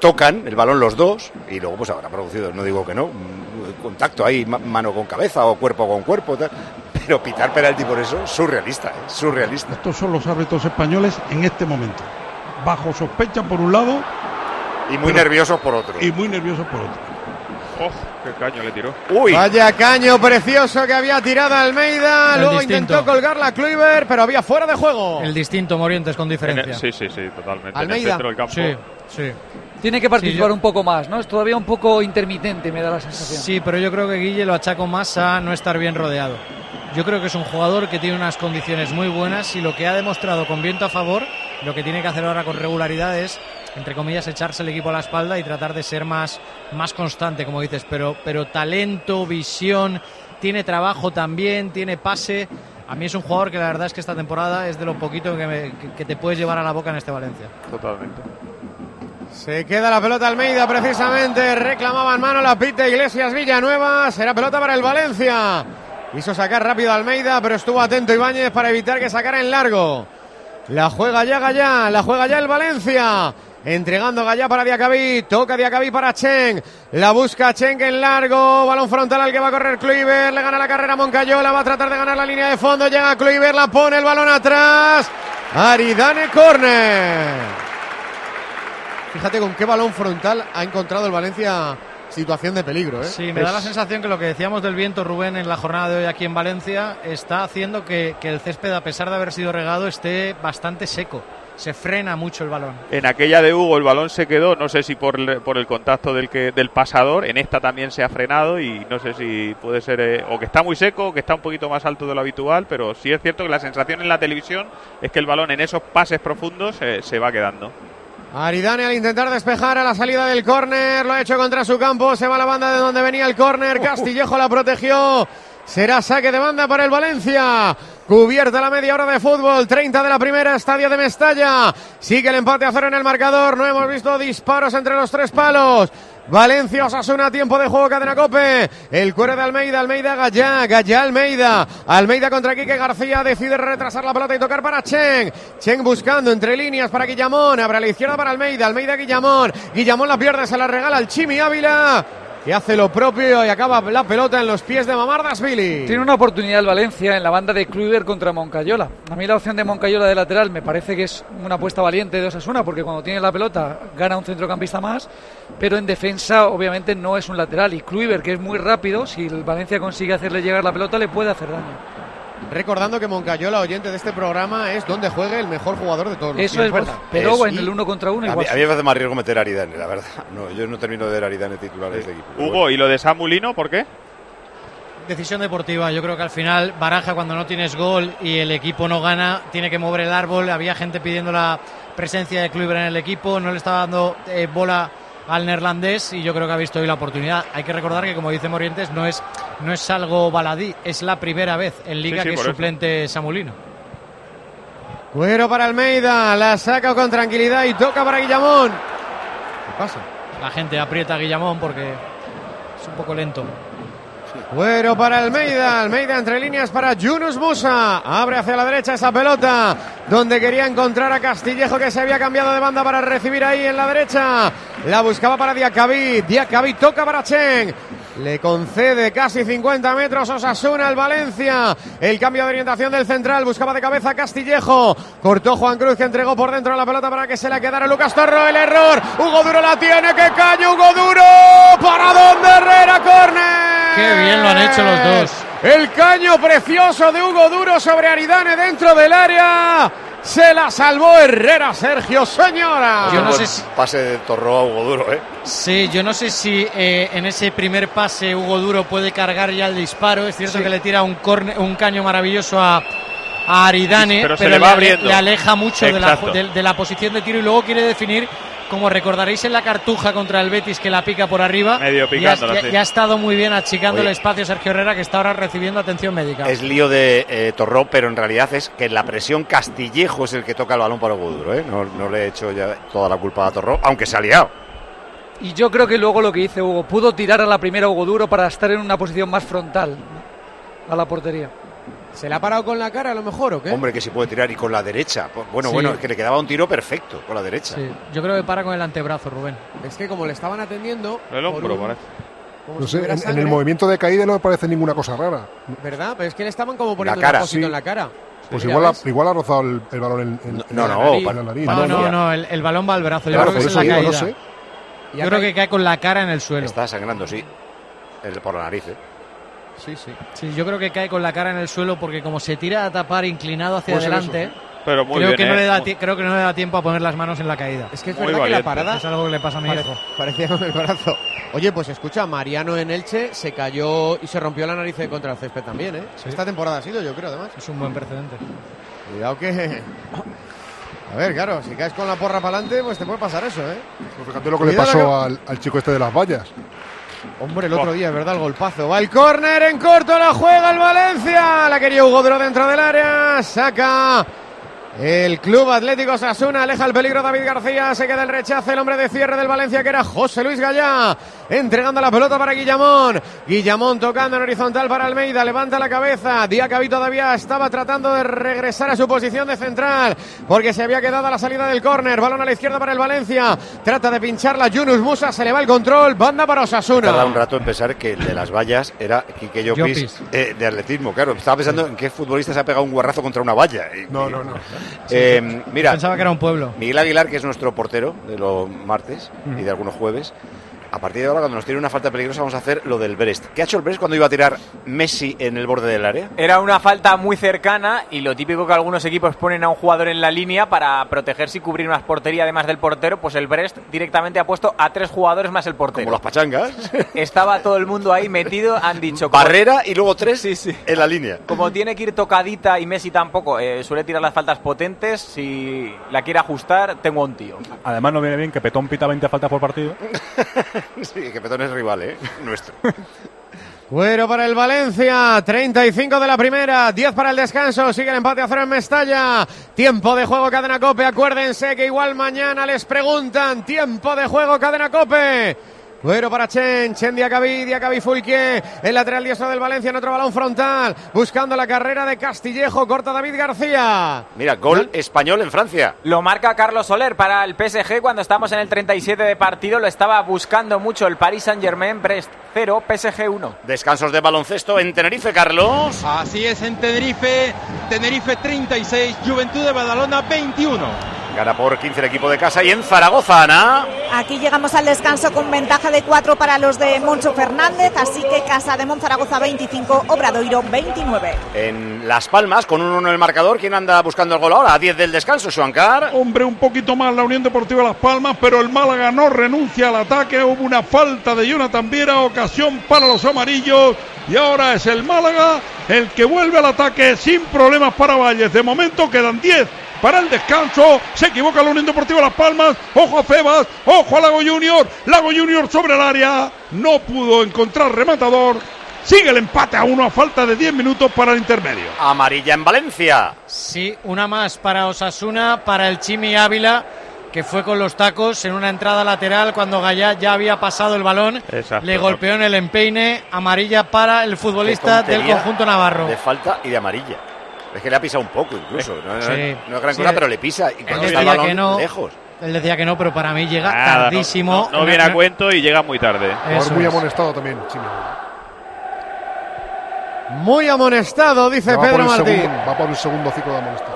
Tocan el balón los dos y luego pues habrá producido, no digo que no, contacto ahí, ma- mano con cabeza o cuerpo con cuerpo, tal. pero pitar penalti por eso, surrealista, ¿eh? surrealista. Estos son los árbitros españoles en este momento. Bajo sospecha por un lado. Y muy pero- nerviosos por otro. Y muy nerviosos por otro. ¡Oh, qué caño le tiró! Uy. Vaya caño precioso que había tirado Almeida. El Luego distinto. intentó colgarla Kluivert, pero había fuera de juego. El distinto Morientes con el- diferencia. sí, sí, sí, totalmente. En el Almeida. centro del campo. Sí, sí. Tiene que participar Sí, yo- un poco más, ¿no? Es todavía un poco intermitente, me da la sensación. Sí, pero yo creo que Guille lo achaco más a no estar bien rodeado. Yo creo que es un jugador que tiene unas condiciones muy buenas y lo que ha demostrado con viento a favor, lo que tiene que hacer ahora con regularidad es entre comillas, echarse el equipo a la espalda y tratar de ser más, más constante, como dices. Pero, pero talento, visión, tiene trabajo también, tiene pase. A mí es un jugador que la verdad es que esta temporada es de lo poquito que, me- que- que te puedes llevar a la boca en este Valencia. Totalmente. Se queda la pelota Almeida precisamente. Reclamaba en mano la pita Iglesias Villanueva. Será pelota para el Valencia. Quiso sacar rápido Almeida, pero estuvo atento Ibáñez para evitar que sacara en largo. La juega ya Gallá, la juega ya el Valencia. Entregando Gallá para Diacabí, toca Diacabí para Chen, la busca Chen en largo, balón frontal al que va a correr Kluivert, le gana la carrera a Moncayola, va a tratar de ganar la línea de fondo, llega Kluivert, la pone el balón atrás, Aridane Corner. Fíjate con qué balón frontal ha encontrado el Valencia situación de peligro. ¿eh? Sí, me da la sensación que lo que decíamos del viento, Rubén, en la jornada de hoy aquí en Valencia, está haciendo que, que el césped, a pesar de haber sido regado, esté bastante seco. Se frena mucho el balón. En aquella de Hugo el balón se quedó, no sé si por el, por el contacto del, que, del pasador, en esta también se ha frenado y no sé si puede ser eh, o que está muy seco o que está un poquito más alto de lo habitual, pero sí es cierto que la sensación en la televisión es que el balón en esos pases profundos eh, se va quedando. Aridane al intentar despejar a la salida del córner, lo ha hecho contra su campo, se va a la banda de donde venía el córner, Castillejo la protegió, será saque de banda para el Valencia. Cubierta la media hora de fútbol, 30 de la primera, estadio de Mestalla. Sigue el empate a cero en el marcador, no hemos visto disparos entre los tres palos. Valencia Osasuna, tiempo de juego, cadena cope. El cuero de Almeida, Almeida Gallá, Gallá Almeida. Almeida contra Quique García, decide retrasar la pelota y tocar para Chen. Chen buscando entre líneas para Guillamón, abre a la izquierda para Almeida, Almeida Guillamón. Guillamón la pierde, se la regala al Chimi Ávila. Que hace lo propio y acaba la pelota en los pies de Mamardas Billy. Tiene una oportunidad el Valencia en la banda de Kluivert contra Moncayola. A mí la opción de Moncayola de lateral me parece que es una apuesta valiente de Osasuna porque cuando tiene la pelota gana un centrocampista más, pero en defensa obviamente no es un lateral y Kluivert que es muy rápido, si el Valencia consigue hacerle llegar la pelota le puede hacer daño. Recordando que Moncayola, oyente de este programa, es donde juegue el mejor jugador de todos los Eso es verdad, pero Es- en el uno contra uno A mí, igual. a mí me hace más riesgo meter a Aridane, la verdad. No, yo no termino de ver a Aridane titular de este equipo. Hugo, ¿y lo de Samulino por qué? Decisión deportiva. Yo creo que al final Baraja cuando no tienes gol y el equipo no gana tiene que mover el árbol. Había gente pidiendo la presencia de Kluivert en el equipo, no le estaba dando eh, bola al neerlandés y yo creo que ha visto hoy la oportunidad. Hay que recordar que como dice Morientes no es no es algo baladí, es la primera vez en liga Sí, sí, que es por eso. suplente Samulino. Cuero para Almeida, la saca con tranquilidad y toca para Guillamón. ¿Qué pasa? La gente aprieta a Guillamón porque es un poco lento. Cuero para Almeida, Almeida entre líneas para Yunus Musa. Abre hacia la derecha esa pelota, donde quería encontrar a Castillejo que se había cambiado de banda para recibir ahí en la derecha. La buscaba para Diacabí, Diacabí toca para Chen. Le concede casi 50 metros Osasuna al Valencia. El cambio de orientación del central buscaba de cabeza Castillejo. Cortó Juan Cruz que entregó por dentro la pelota para que se la quedara Lucas Torro. El error. Hugo Duro la tiene. Que caña Hugo Duro. ¿Para dónde Herrera? Corner. Qué bien lo han hecho los dos. El caño precioso de Hugo Duro sobre Aridane dentro del área. Se la salvó Herrera, Sergio, señora. Yo no sé si- Pase de Torro a Hugo Duro, ¿eh? Sí, yo no sé si eh, en ese primer pase Hugo Duro puede cargar ya el disparo. Es cierto Sí. que le tira un, corne- un caño maravilloso a, a Aridane, Pero pero, se le va abriendo. le aleja mucho de la, de la posición de tiro y luego quiere definir, como recordaréis en la cartuja contra el Betis que la pica por arriba. Medio y ha, picándola, y ha- estado muy bien achicando Oye. el espacio Sergio Herrera que está ahora recibiendo atención médica. Es lío de eh, Torró, pero en realidad es que la presión Castillejo es el que toca el balón para Hugo Duro, ¿eh? No, no le he hecho ya toda la culpa a Torró, aunque se ha liado. Y yo creo que luego lo que dice Hugo, pudo tirar a la primera Hugo Duro para estar en una posición más frontal a la portería. ¿Se le ha parado con la cara a lo mejor o qué? Hombre, que se puede tirar y con la derecha. Bueno, Sí. bueno, es que le quedaba un tiro perfecto con la derecha. Sí, yo creo que para con el antebrazo, Rubén. Es que como le estaban atendiendo. El por hombro, un- parece. como No si sé, en, el movimiento de caída no me parece ninguna cosa rara. ¿Verdad? Pero es que le estaban como poniendo cara, un sí. en la cara. Pues igual ha, igual ha rozado el, el balón en, en- No, en no, la no, nariz, para- en la nariz. No, no, ya. no, el, el balón va al brazo. Yo Claro, creo que es la digo, caída. no sé. Yo creo que cae con la cara en el suelo. Está sangrando, sí. El- por la nariz, ¿eh? Sí, sí. Sí, yo creo que cae con la cara en el suelo porque como se tira a tapar inclinado hacia Puede ser adelante, Pero muy creo bien, que no le da Muy- ti- creo que no le da tiempo a poner las manos en la caída. Es que es Muy verdad que la parada Es algo que le pasa a mi hijo. parecía con el brazo. Oye, pues escucha, Mariano en Elche se cayó y se rompió la nariz contra el césped también, ¿eh? Esta temporada ha sido, yo creo, además. Es un buen precedente. Cuidado que. A ver, claro, si caes con la porra para adelante, pues te puede pasar eso, ¿eh? Pues fíjate lo que le pasó que- al, al chico este de las vallas. Hombre, el otro día, ¿verdad? El golpazo. Va el córner en corto, la juega el Valencia. La quería Hugo Duro dentro del área. Saca el Club Atlético Sasuna. Aleja el peligro David García. Se queda el rechace. El hombre de cierre del Valencia, que era José Luis Gallá. Entregando la pelota para Guillamón. Guillamón tocando en horizontal para Almeida. Levanta la cabeza. Diacabí todavía estaba tratando de regresar a su posición de central. Porque se había quedado a la salida del córner. Balón a la izquierda para el Valencia. Trata de pincharla. Yunus Musa. Se le va el control. Banda para Osasuna. Tarda un rato en pensar que el de las vallas era Quique Llopis eh, de atletismo. Claro, estaba pensando en qué futbolista se ha pegado un guarrazo contra una valla. No, no, no. mira, Pensaba que era un pueblo. Miguel Aguilar, que es nuestro portero de los martes y de algunos jueves, a partir de ahora, cuando nos tiene una falta peligrosa, vamos a hacer lo del Brest. ¿Qué ha hecho el Brest cuando iba a tirar Messi en el borde del área? Era una falta muy cercana y lo típico que algunos equipos ponen a un jugador en la línea para protegerse y cubrir una portería además del portero, pues el Brest directamente ha puesto a tres jugadores más el portero. Como las pachangas. Estaba todo el mundo ahí metido, han dicho... como- Barrera y luego tres en la línea. Como tiene que ir tocadita y Messi tampoco eh, suele tirar las faltas potentes, si la quiere ajustar, tengo a un tío. Además, no viene bien que Petón pita 20 faltas por partido. sí, que Petón es rival, ¿eh? Nuestro. Cuero para el Valencia, 35 de la primera, 10 para el descanso, sigue el empate a cero en Mestalla. Tiempo de juego, cadena cope, acuérdense que igual mañana les preguntan, tiempo de juego, cadena cope. Cuero para Chen, Chen Diacabí, Diacabí Fulque, el lateral diestro del Valencia en otro balón frontal, buscando la carrera de Castillejo, corta David García. Mira, gol español en Francia. Lo marca Carlos Soler para el PSG cuando estamos en el 37 de partido. Lo estaba buscando mucho el Paris Saint-Germain, Brest 0, PSG 1. Descansos de baloncesto en Tenerife, Carlos. Así es en Tenerife, Tenerife 36, Juventud de Badalona 21. Gana por 15 el equipo de casa y en Zaragoza, Ana. Aquí llegamos al descanso con ventaja de 4 para los de Moncho Fernández, así que Casa de Monzaragoza 25, Obradoiro 29. En Las Palmas, con un 1 en el marcador. ¿Quién anda buscando el gol ahora? A 10 del descanso, Suancar. Hombre, un poquito más la Unión Deportiva Las Palmas, pero el Málaga no renuncia al ataque. Hubo una falta de Jonathan Viera, ocasión para los amarillos. Y ahora es el Málaga el que vuelve al ataque sin problemas para Valles. De momento quedan 10 para el descanso. Se equivoca la Unión Deportiva Las Palmas. Ojo a Febas, ojo a Lago Junior. Lago Junior sobre el área. No pudo encontrar rematador. Sigue el empate a uno a falta de 10 minutos para el intermedio. Amarilla en Valencia. Sí, una más para Osasuna, para el Chimi Ávila, que fue con los tacos en una entrada lateral cuando Gallá ya había pasado el balón. Exacto. Le golpeó en el empeine, amarilla para el futbolista del conjunto navarro. De falta y de amarilla. Es que le ha pisado un poco incluso. No, no- Sí. no es gran Sí, cosa, él- pero le pisa. Y Él cuando está el decía balón que no. lejos. Él decía que no, pero para mí llega Nada, tardísimo. No, no viene a cuento y llega muy tarde. Jugador muy amonestado también, Chimi. Muy amonestado, dice Pedro Martín. segundo- va por el segundo ciclo de amonestación.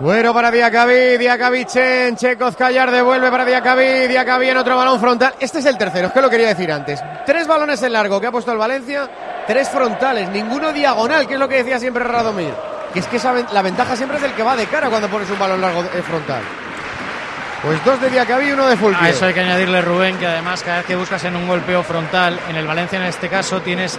Bueno para Diacabí, Diacabí Chen, Checoz Callar devuelve para Diacabí, Diacabí en otro balón frontal. Este es el tercero, es que lo quería decir antes. Tres balones en largo que ha puesto el Valencia, tres frontales, ninguno diagonal, que es lo que decía siempre Radomir. Que es que esa la ventaja siempre es el que va de cara cuando pones un balón largo eh, frontal. Pues dos de Diacabí y uno de Fulquier. A eso hay que añadirle, Rubén, que además cada vez que buscas en un golpeo frontal, en el Valencia en este caso tienes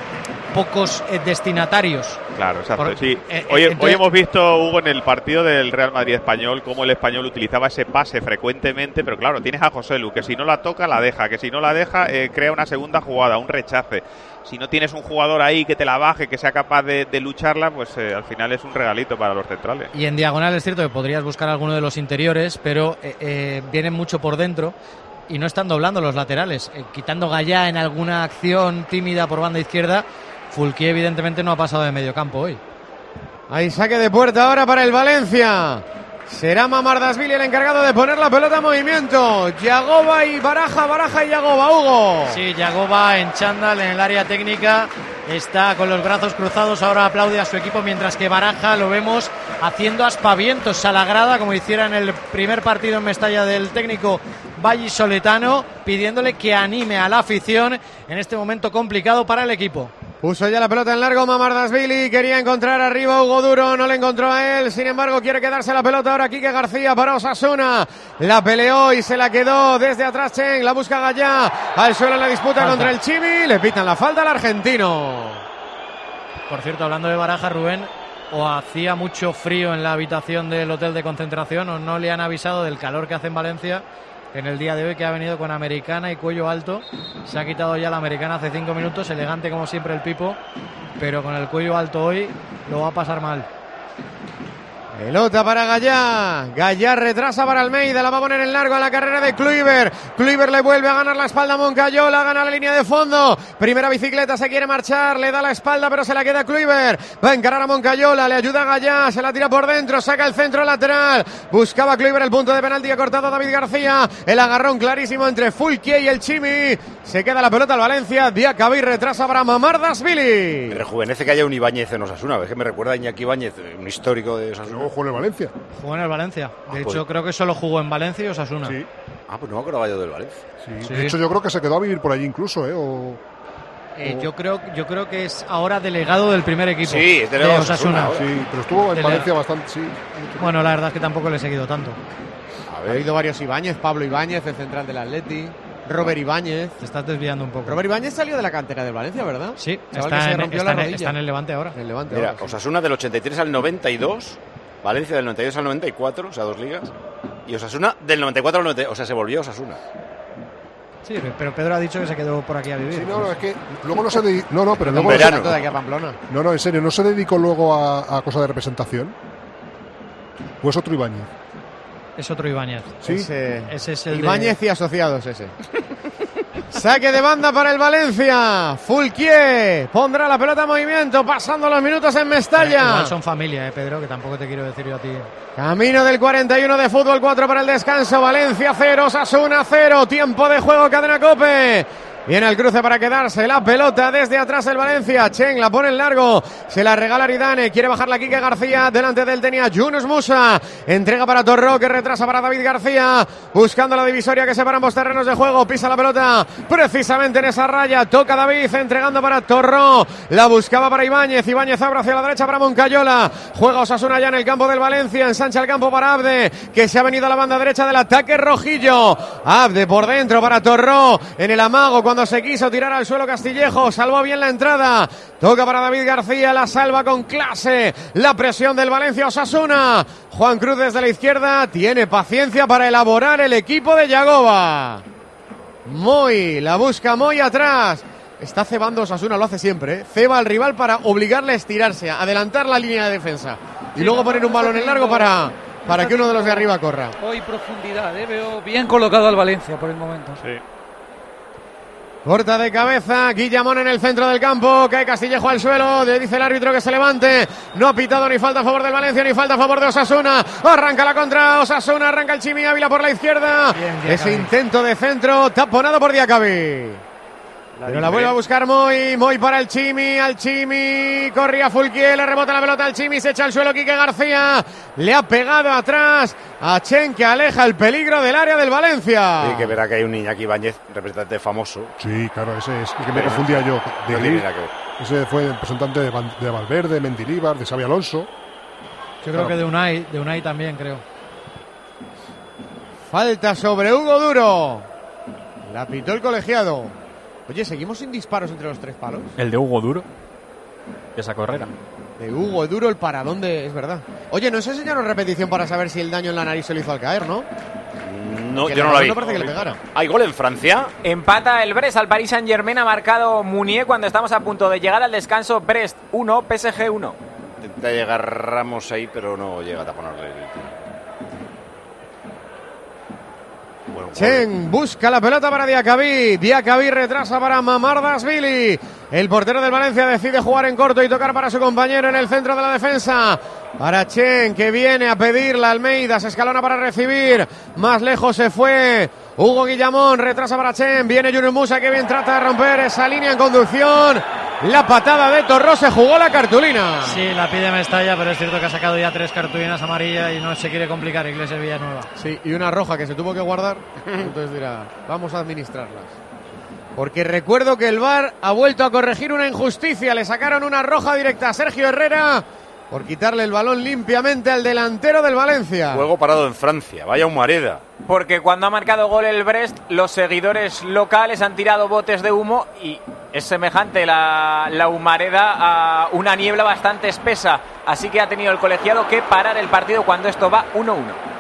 pocos eh, destinatarios. Claro, exacto. Por- sí. eh, hoy, entonces- hoy hemos visto, Hugo, en el partido del Real Madrid español, cómo el español utilizaba ese pase frecuentemente, pero claro, tienes a José Lu, que si no la toca, la deja, que si no la deja, eh, crea una segunda jugada, un rechace. Si no tienes un jugador ahí que te la baje, que sea capaz de, de lucharla, pues eh, al final es un regalito para los centrales. Y en diagonal es cierto que podrías buscar alguno de los interiores, pero eh, eh, vienen mucho por dentro y no están doblando los laterales. Eh, quitando Gallá en alguna acción tímida por banda izquierda, Fulqui evidentemente no ha pasado de medio campo hoy. Hay saque de puerta ahora para el Valencia. Será Mamardasvili el encargado de poner la pelota en movimiento. Yagoba y Baraja, Baraja y Yagoba, Hugo. Sí, Yagoba en chándal en el área técnica. Está con los brazos cruzados, ahora aplaude a su equipo, mientras que Baraja lo vemos haciendo aspavientos a la grada, como hiciera en el primer partido en Mestalla del técnico Vallisoletano, pidiéndole que anime a la afición en este momento complicado para el equipo. Puso ya la pelota en largo Mamardasvili, quería encontrar arriba Hugo Duro, no le encontró a él, sin embargo quiere quedarse la pelota ahora Quique García para Osasuna, la peleó y se la quedó desde atrás Chen, la busca Gallá, al suelo en la disputa Falta. contra el Chimi, le pitan la falta al argentino. Por cierto, hablando de Baraja, Rubén, o hacía mucho frío en la habitación del hotel de concentración o no le han avisado del calor que hace en Valencia en el día de hoy que ha venido con americana y cuello alto. Se ha quitado ya la americana hace cinco minutos, elegante como siempre el Pipo, pero con el cuello alto hoy lo va a pasar mal. Pelota para Gallá. Gallá retrasa para Almeida. La va a poner en largo a la carrera de Kluivert. Kluivert le vuelve a ganar la espalda a Moncayola. Gana la línea de fondo. Primera bicicleta. Se quiere marchar. Le da la espalda, pero se la queda Kluivert. Va a encarar a Moncayola. Le ayuda a Gallá. Se la tira por dentro. Saca el centro lateral. Buscaba Kluivert el punto de penalti. Ha cortado David García. El agarrón clarísimo entre Fulkie y el Chimi. Se queda la pelota al Valencia. Diacabí retrasa para Mamardasvili. Me rejuvenece que haya un Ibáñez en Osasuna. Es que me recuerda a Iñaki Ibáñez, un histórico de Osasuna. Jugó en el Valencia. Jugó en el Valencia. De Ah, hecho, pues- creo que solo jugó en Valencia y Osasuna. Sí. Ah, pues no me acordaba yo del Valencia. Sí. De hecho, yo creo que se quedó a vivir por allí incluso, ¿eh? O... Eh, yo creo yo creo que es ahora delegado del primer equipo. Sí, es de delegado de Osasuna. Osasuna Sí, pero estuvo en Valencia bastante, sí. Bueno, la verdad es que tampoco le he seguido tanto. Ha habido varios Ibáñez. Pablo Ibáñez, el central del Atleti. Robert Ibáñez. Te estás desviando un poco. Robert Ibáñez salió de la cantera del Valencia, ¿verdad? Sí, está en, rompió está la en- está en el Levante ahora. En el Levante Mira, ahora, sí. Osasuna del 83 al 92, Valencia del 92 al 94, o sea, dos ligas, y Osasuna del 94 al 90, o sea, se volvió Osasuna. Sí, pero Pedro ha dicho que se quedó por aquí a vivir. Sí, no, no, es que luego no se dedi- No, no, pero En luego. verano. no se- de aquí a Pamplona. No, no, en serio, ¿no se dedicó luego a, a cosa de representación? ¿O es otro Ibáñez? Es otro Ibáñez. Sí. Ese, Ese es el de- Ibáñez y asociados ese. Saque de banda para el Valencia. Fulquier pondrá la pelota en movimiento, pasando los minutos en Mestalla. Igual son familia, eh, Pedro, que tampoco te quiero decir yo a ti. Camino del 41 de fútbol, 4 para el descanso. Valencia 0, Sasuna 0. Tiempo de juego, cadena cope. Viene el cruce para quedarse. La pelota desde atrás el Valencia. Chen la pone en largo. Se la regala Aridane. Quiere bajar la Quique García. Delante del tenía Yunus Musa. Entrega para Torró que retrasa para David García. Buscando la divisoria que separa ambos terrenos de juego. Pisa la pelota precisamente en esa raya. Toca David entregando para Torró. La buscaba para Ibáñez. Ibáñez abre hacia la derecha para Moncayola. Juega Osasuna ya en el campo del Valencia. Ensancha el campo para Abde que se ha venido a la banda derecha del ataque rojillo. Abde por dentro para Torró. En el amago cuando se quiso tirar al suelo Castillejo. Salvó bien la entrada. Toca para David García. La salva con clase. La presión del Valencia Osasuna. Juan Cruz desde la izquierda. Tiene paciencia para elaborar el equipo de Yagoba. Moy, la busca Moy atrás. Está cebando Osasuna, lo hace siempre. ¿eh? Ceba al rival para obligarle a estirarse, a adelantar la línea de defensa. Y Sí, luego poner un balón en largo para, para que uno de los de arriba corra. Hoy profundidad, ¿eh? veo bien colocado al Valencia por el momento. Corta de cabeza, Guillamón en el centro del campo, cae Castillejo al suelo, le dice el árbitro que se levante, no ha pitado ni falta a favor del Valencia ni falta a favor de Osasuna, arranca la contra Osasuna, arranca el Chimi Ávila por la izquierda, ese intento de centro taponado por Diacabí. Pero la vuelve a buscar Moy, Moy para el Chimi, al Chimi, corría Fulquier, le rebota la pelota al Chimi, se echa al suelo Quique García, le ha pegado atrás a Chen que aleja el peligro del área del Valencia. Sí, que verá que hay un Iñaki Ibáñez, representante famoso. Sí, claro, ese es el que me Pero confundía yo. De Gris. que. Ese fue el representante de, Val- de Valverde, Mendilibar, de Xavi Alonso. Yo creo Claro. que de Unai, de Unai también, creo. Falta sobre Hugo Duro. La pitó el colegiado. Oye, seguimos sin disparos entre los tres palos. El de Hugo Duro. Esa carrera. De Hugo Duro el paradón de. Es verdad. Oye, no se enseñaron repetición para saber si el daño en la nariz se lo hizo al caer, ¿no? No, Que yo no la vi. no parece que le pegara. ¿Hay gol en Francia? Empata el Brest al Paris Saint Germain. Ha marcado Munier cuando estamos a punto de llegar al descanso. Brest 1, PSG 1. Intenta llegar Ramos ahí, pero no llega a taponarle el tiro. Bueno, gol. Chen busca la pelota para Diacabí. Diacabí retrasa para Mamardasvili. El portero del Valencia decide jugar en corto y tocar para su compañero en el centro de la defensa. Para Chen que viene a pedir la Almeida. Se escalona para recibir. Más lejos se fue. Hugo Guillamón retrasa para Chen. Viene Junior Musa que bien trata de romper esa línea en conducción. La patada de Torró se jugó la cartulina. Sí, la pide Mestalla, pero es cierto que ha sacado ya tres cartulinas amarillas y no se quiere complicar Iglesias Villanueva. Sí, y una roja que se tuvo que guardar. Entonces dirá, vamos a administrarlas. Porque recuerdo que el VAR ha vuelto a corregir una injusticia. Le sacaron una roja directa a Sergio Herrera por quitarle el balón limpiamente al delantero del Valencia. Juego parado en Francia, vaya humareda. Porque cuando ha marcado gol el Brest, los seguidores locales han tirado botes de humo y es semejante la, la humareda a una niebla bastante espesa. Así que ha tenido el colegiado que parar el partido cuando esto va 1-1.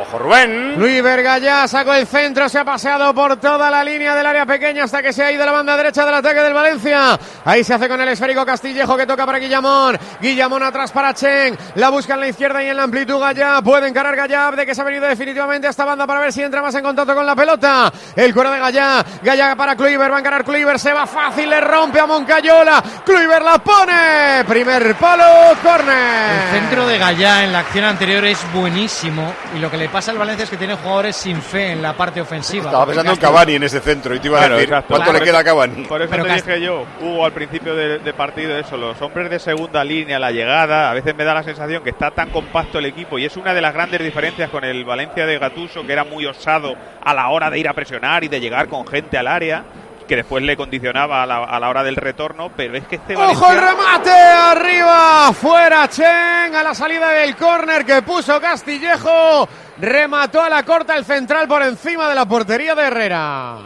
Ojo Rubén. Luis Vergallá sacó el centro, se ha paseado por toda la línea del área pequeña hasta que se ha ido a la banda derecha del ataque del Valencia. Ahí se hace con el esférico Castillejo que toca para Guillamón. Guillamón atrás para Chen. La busca en la izquierda y en la amplitud Gallá. Puede encarar Gallá de que se ha venido definitivamente a esta banda para ver si entra más en contacto con la pelota. El cuero de Gallá. Gallá para Kluivert. Va a encarar Kluivert. Se va fácil. Le rompe a Moncayola. Kluivert la pone. Primer palo. Corner. El centro de Gallá en la acción anterior es buenísimo y lo que le pasa al Valencia es que tiene jugadores sin fe en la parte ofensiva. Estaba pensando en Cavani en ese centro y te iba a decir exacto. cuánto le queda a Cavani. Por eso Pero te dije yo, Hugo, al principio de, de partido, eso, los hombres de segunda línea, la llegada, a veces me da la sensación que está tan compacto el equipo y es una de las grandes diferencias con el Valencia de Gatuso, que era muy osado a la hora de ir a presionar y de llegar con gente al área, que después le condicionaba a la, a la hora del retorno, pero es que este ¡Ojo el Valencia... remate! Arriba, fuera Chen, a la salida del córner que puso Castillejo. Remató a la corta el central por encima de la portería de Herrera.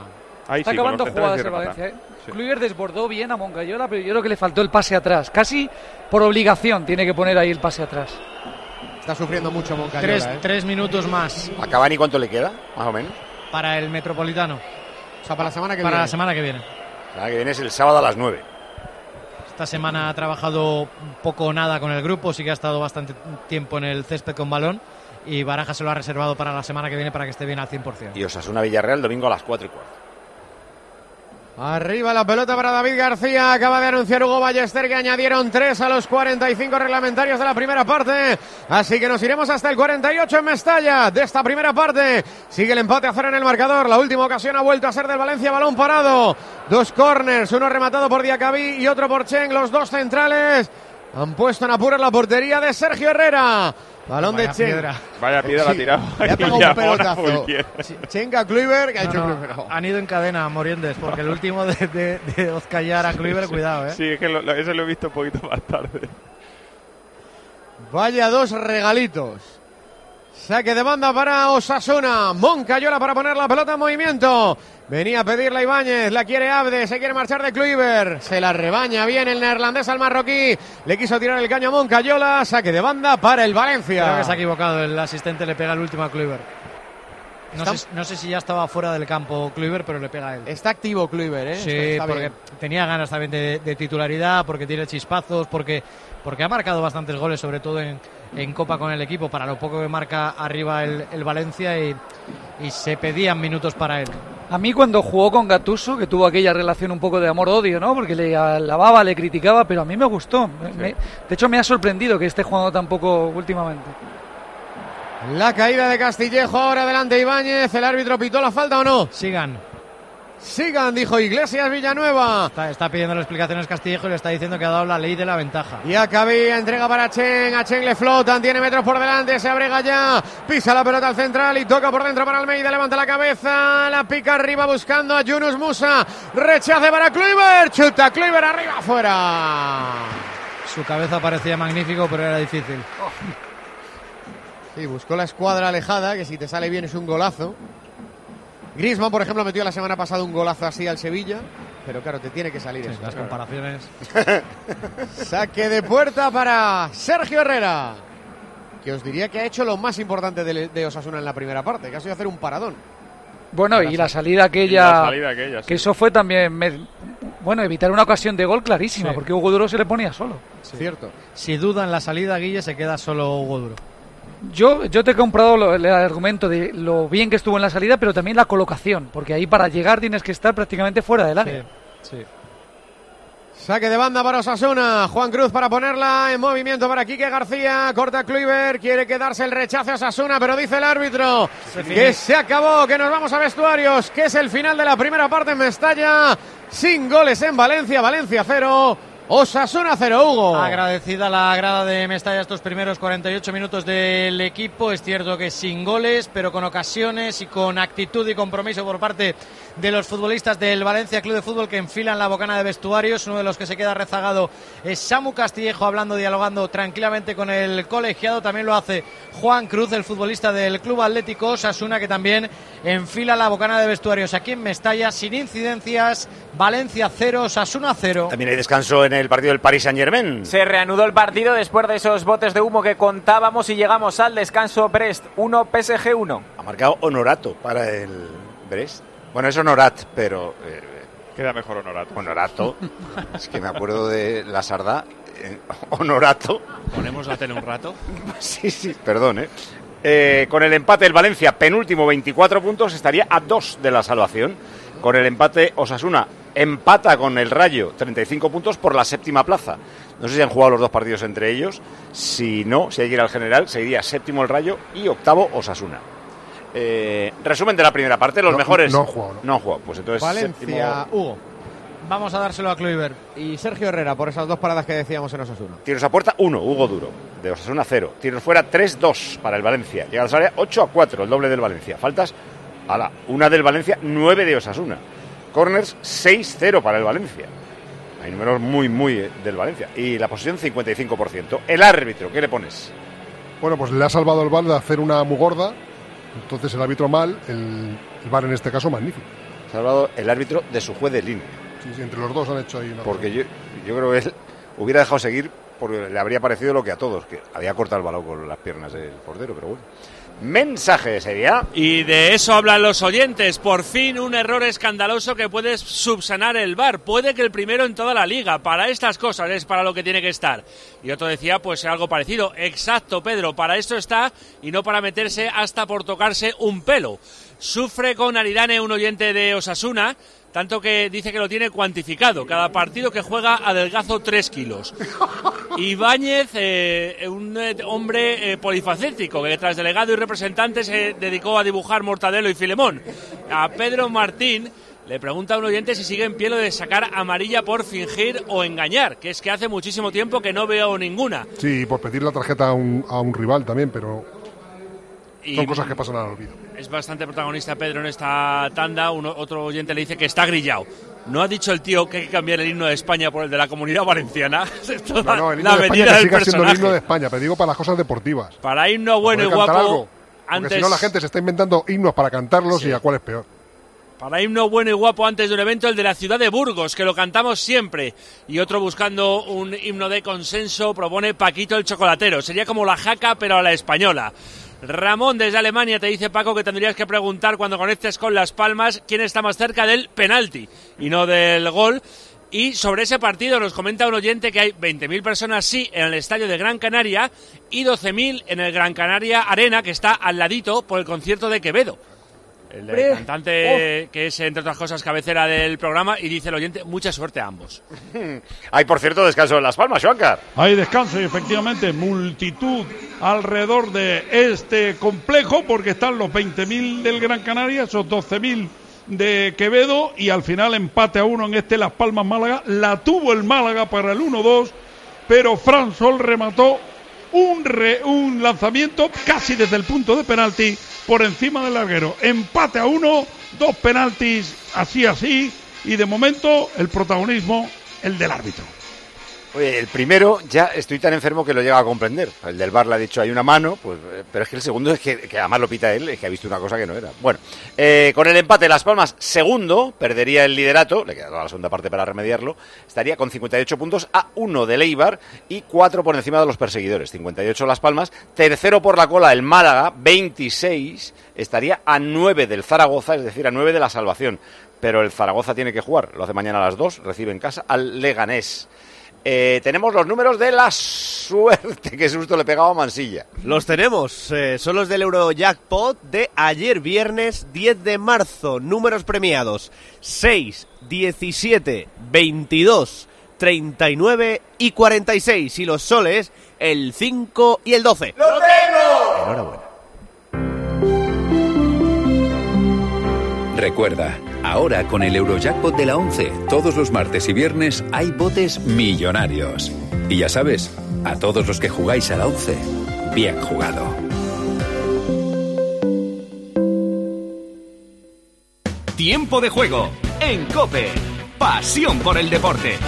Ahí Está sí, acabando jugadas el Valencia. ¿eh? remata. Sí. Kluivert desbordó bien a Moncayola, pero yo creo que le faltó el pase atrás. Casi por obligación tiene que poner ahí el pase atrás. Está sufriendo mucho Moncayola. Tres, ¿eh? tres minutos más ¿A Cavani cuánto le queda? Más o menos. para el Metropolitano, O sea, para la semana que para viene. la semana que viene. La que viene es el sábado a las 9. Esta semana ha trabajado poco o nada con el grupo, sí que ha estado bastante tiempo en el césped con balón y Baraja se lo ha reservado para la semana que viene para que esté bien al 100%. Y Osasuna Villarreal domingo a las 4 y cuarto. Arriba la pelota para David García. Acaba de anunciar Hugo Ballester que añadieron tres a los 45 reglamentarios de la primera parte. Así que nos iremos hasta el 48 en Mestalla de esta primera parte. Sigue el empate a cero en el marcador. La última ocasión ha vuelto a ser del Valencia. Balón parado. Dos corners, uno rematado por Diacabí y otro por Chen. Los dos centrales han puesto en apuros la portería de Sergio Herrera. Balón Vaya de Chen. piedra. Vaya piedra ha tirado. Le ha pegado un pelotazo. Chenga Kluivert que ha No, hecho no, primero. han ido en cadena Morientes, porque el último de, de, de Ozcayar a Kluivert, cuidado, ¿eh? Sí, es que lo- lo- ese lo he visto un poquito más tarde. Vaya dos regalitos. Saque de banda para Osasuna. Moncayola para poner la pelota en movimiento. Venía a pedirla Ibáñez, la quiere Abde, se quiere marchar de Kluivert. Se la rebaña bien el neerlandés al marroquí. Le quiso tirar el caño a Moncayola. Saque de banda para el Valencia. Creo que se ha equivocado, el asistente le pega el último a Kluivert. No sé, no sé si ya estaba fuera del campo Kluivert, pero le pega a él. Está activo Kluivert, ¿eh? Sí, está porque bien. tenía ganas también de, de titularidad, porque tiene chispazos, porque, porque ha marcado bastantes goles, sobre todo en, en Copa con el equipo, para lo poco que marca arriba el, el Valencia y, y se pedían minutos para él. A mí cuando jugó con Gatuso, que tuvo aquella relación un poco de amor-odio, ¿no? Porque le alababa, le criticaba, pero a mí me gustó. Me- de hecho, me ha sorprendido que esté jugando tan poco últimamente. La caída de Castillejo, ahora adelante Ibáñez. ¿El árbitro pitó la falta o no? Sigan. Sigan, dijo Iglesias Villanueva. Está, está pidiendo explicaciones Castillejo y le está diciendo que ha dado la ley de la ventaja. Y Acabí, entrega para Chen, a Chen le flotan, tiene metros por delante, se abre ya, pisa la pelota al central y toca por dentro para Almeida, levanta la cabeza, la pica arriba buscando a Yunus Musa, rechace para Kluivert, chuta Kluivert arriba afuera. Su cabeza parecía magnífico, pero era difícil. Sí, buscó la escuadra alejada, que si te sale bien es un golazo. Griezmann, por ejemplo, metió la semana pasada un golazo así al Sevilla, pero claro, te tiene que salir Sí, eso. las claro. comparaciones. Saque de puerta para Sergio Herrera. Que os diría que ha hecho lo más importante de, de Osasuna en la primera parte, que ha sido hacer un paradón. Bueno, y la salida aquella, la salida aquella, sí. que eso fue también, me- bueno, evitar una ocasión de gol clarísima, Sí. porque Hugo Duro se le ponía solo. Cierto. Si duda en la salida, Guille, se queda solo Hugo Duro. Yo, yo te he comprado lo- el argumento de lo bien que estuvo en la salida, pero también la colocación, porque ahí para llegar tienes que estar prácticamente fuera del área. Sí. Saque de banda para Osasuna. Juan Cruz para ponerla en movimiento para Quique García. Corta Kluivert. Quiere quedarse el rechazo a Osasuna, pero dice el árbitro Se que se acabó, que nos vamos a vestuarios, que es el final de la primera parte en Mestalla. Sin goles en Valencia. Valencia cero. Osasuna 0, Hugo. Agradecida la grada de Mestalla estos primeros 48 minutos del equipo. Es cierto que sin goles, pero con ocasiones y con actitud y compromiso por parte de los futbolistas del Valencia Club de Fútbol que enfilan la bocana de vestuarios. Uno de los que se queda rezagado es Samu Castillejo hablando, dialogando tranquilamente con el colegiado. También lo hace Juan Cruz, el futbolista del Club Atlético Osasuna, que también enfila la bocana de vestuarios aquí en Mestalla sin incidencias. Valencia 0, Osasuna 0. También hay descanso en el partido del Paris Saint Germain. Se reanudó el partido después de esos botes de humo que contábamos y llegamos al descanso Brest 1 PSG 1. Ha marcado Honorato para el Brest. Bueno, es Honorat, pero... eh, Queda mejor Honorato. Honorato. es que me acuerdo de la Sardá. eh, Honorato. ¿Ponemos la tele un rato? Sí, sí, perdón, ¿eh? Eh, Con el empate el Valencia, penúltimo, 24 puntos, estaría a dos de la salvación. Con el empate Osasuna empata con el Rayo, 35 puntos por la séptima plaza. No sé si han jugado los dos partidos entre ellos. Si no, si hay que ir al general, seguiría séptimo el Rayo y octavo Osasuna. Eh, resumen de la primera parte, los No, mejores. no han jugado, ¿no? No han jugado, pues entonces. Valencia, séptimo- Hugo. Vamos a dárselo a Kluivert. Y Sergio Herrera por esas dos paradas que decíamos en Osasuna. Tiros a puerta 1, Hugo Duro. De Osasuna 0. Tiros fuera 3-2 para el Valencia. Llega al área 8 a 4, el doble del Valencia. Faltas, ala, una del Valencia, 9 de Osasuna. Corners 6-0 para el Valencia. Hay números muy, muy eh, del Valencia. Y la posición 55%. El árbitro, ¿qué le pones? Bueno, pues le ha salvado el VAR de hacer una muy gorda. Entonces el árbitro mal, el, el VAR en este caso magnífico. Salvado el árbitro de su juez de línea. Sí, sí, entre los dos han hecho ahí una Porque yo, yo creo que él hubiera dejado seguir porque le habría parecido lo que a todos, que había cortado el balón con las piernas del portero, pero bueno. Mensaje sería. Y de eso hablan los oyentes. Por fin un error escandaloso que puede subsanar el VAR. Puede que el primero en toda la liga. Para estas cosas es para lo que tiene que estar. Y otro decía, pues algo parecido. Exacto, Pedro. Para esto está y no para meterse hasta por tocarse un pelo. Sufre con Aridane un oyente de Osasuna. Tanto que dice que lo tiene cuantificado. Cada partido que juega adelgazo 3 kilos. Ibáñez, eh, un eh, hombre eh, polifacético que tras delegado y representante se dedicó a dibujar Mortadelo y Filemón. A Pedro Martín le pregunta a un oyente si sigue en pie lo de sacar amarilla por fingir o engañar, que es que hace muchísimo tiempo que no veo ninguna. Sí, por pedir la tarjeta a un, a un rival también, pero Y- son cosas que pasan al olvido. Es bastante protagonista Pedro en esta tanda. Uno- otro oyente le dice que está grillado. ¿No ha dicho el tío que hay que cambiar el himno de España por el de la comunidad valenciana? No, no, el himno la de España que siga siendo el himno de España, pero digo para las cosas deportivas. Para himno bueno y guapo, algo, Porque antes, si no la gente se está inventando himnos para cantarlos y a cuál es peor. para himno bueno y guapo antes de un evento, el de la ciudad de Burgos, que lo cantamos siempre. Y otro buscando un himno de consenso propone Paquito el Chocolatero. Sería como la jaca, pero a la española. Ramón desde Alemania te dice Paco que tendrías que preguntar cuando conectes con Las Palmas quién está más cerca del penalti y no del gol. Y sobre ese partido nos comenta un oyente que hay 20.000 personas sí en el estadio de Gran Canaria y 12.000 en el Gran Canaria Arena que está al ladito por el concierto de Quevedo. El Hombre. cantante que es entre otras cosas cabecera del programa y dice el oyente mucha suerte a ambos. Hay, por cierto, descanso en Las Palmas, Joancar. Hay descanso y efectivamente multitud alrededor de este complejo porque están los 20.000 del Gran Canaria, esos 12.000 de Quevedo y al final empate a uno en este Las Palmas Málaga. La tuvo el Málaga para el 1-2, pero Fran Sol remató un, re- un lanzamiento casi desde el punto de penalti por encima del larguero. Empate a uno, dos penaltis así así y de momento el protagonismo el del árbitro. Oye, el primero ya estoy tan enfermo que lo llega a comprender. El del bar le ha dicho hay una mano, pues, eh, pero es que el segundo es que, además lo pita él, es que ha visto una cosa que no era. Bueno, eh, con el empate Las Palmas, segundo, perdería el liderato, le queda la segunda parte para remediarlo, estaría con 58 puntos a 1 del Eibar y 4 por encima de los perseguidores, 58 Las Palmas, tercero por la cola el Málaga, 26, estaría a 9 del Zaragoza, es decir, a 9 de la salvación. Pero el Zaragoza tiene que jugar, lo hace mañana a las 2, recibe en casa al Leganés. Eh, tenemos los números de la suerte. Qué susto le pegaba a Mansilla. Los tenemos, eh, son los del Eurojackpot de ayer viernes 10 de marzo. Números premiados 6, 17, 22, 39 y 46. Y los soles el 5 y el 12. ¡Lo tengo! Enhorabuena. Recuerda, Ahora con el Eurojackpot de la 11, todos los martes y viernes hay botes millonarios. Y ya sabes, a todos los que jugáis a la 11, bien jugado. Tiempo de juego en Cope. Pasión por el deporte.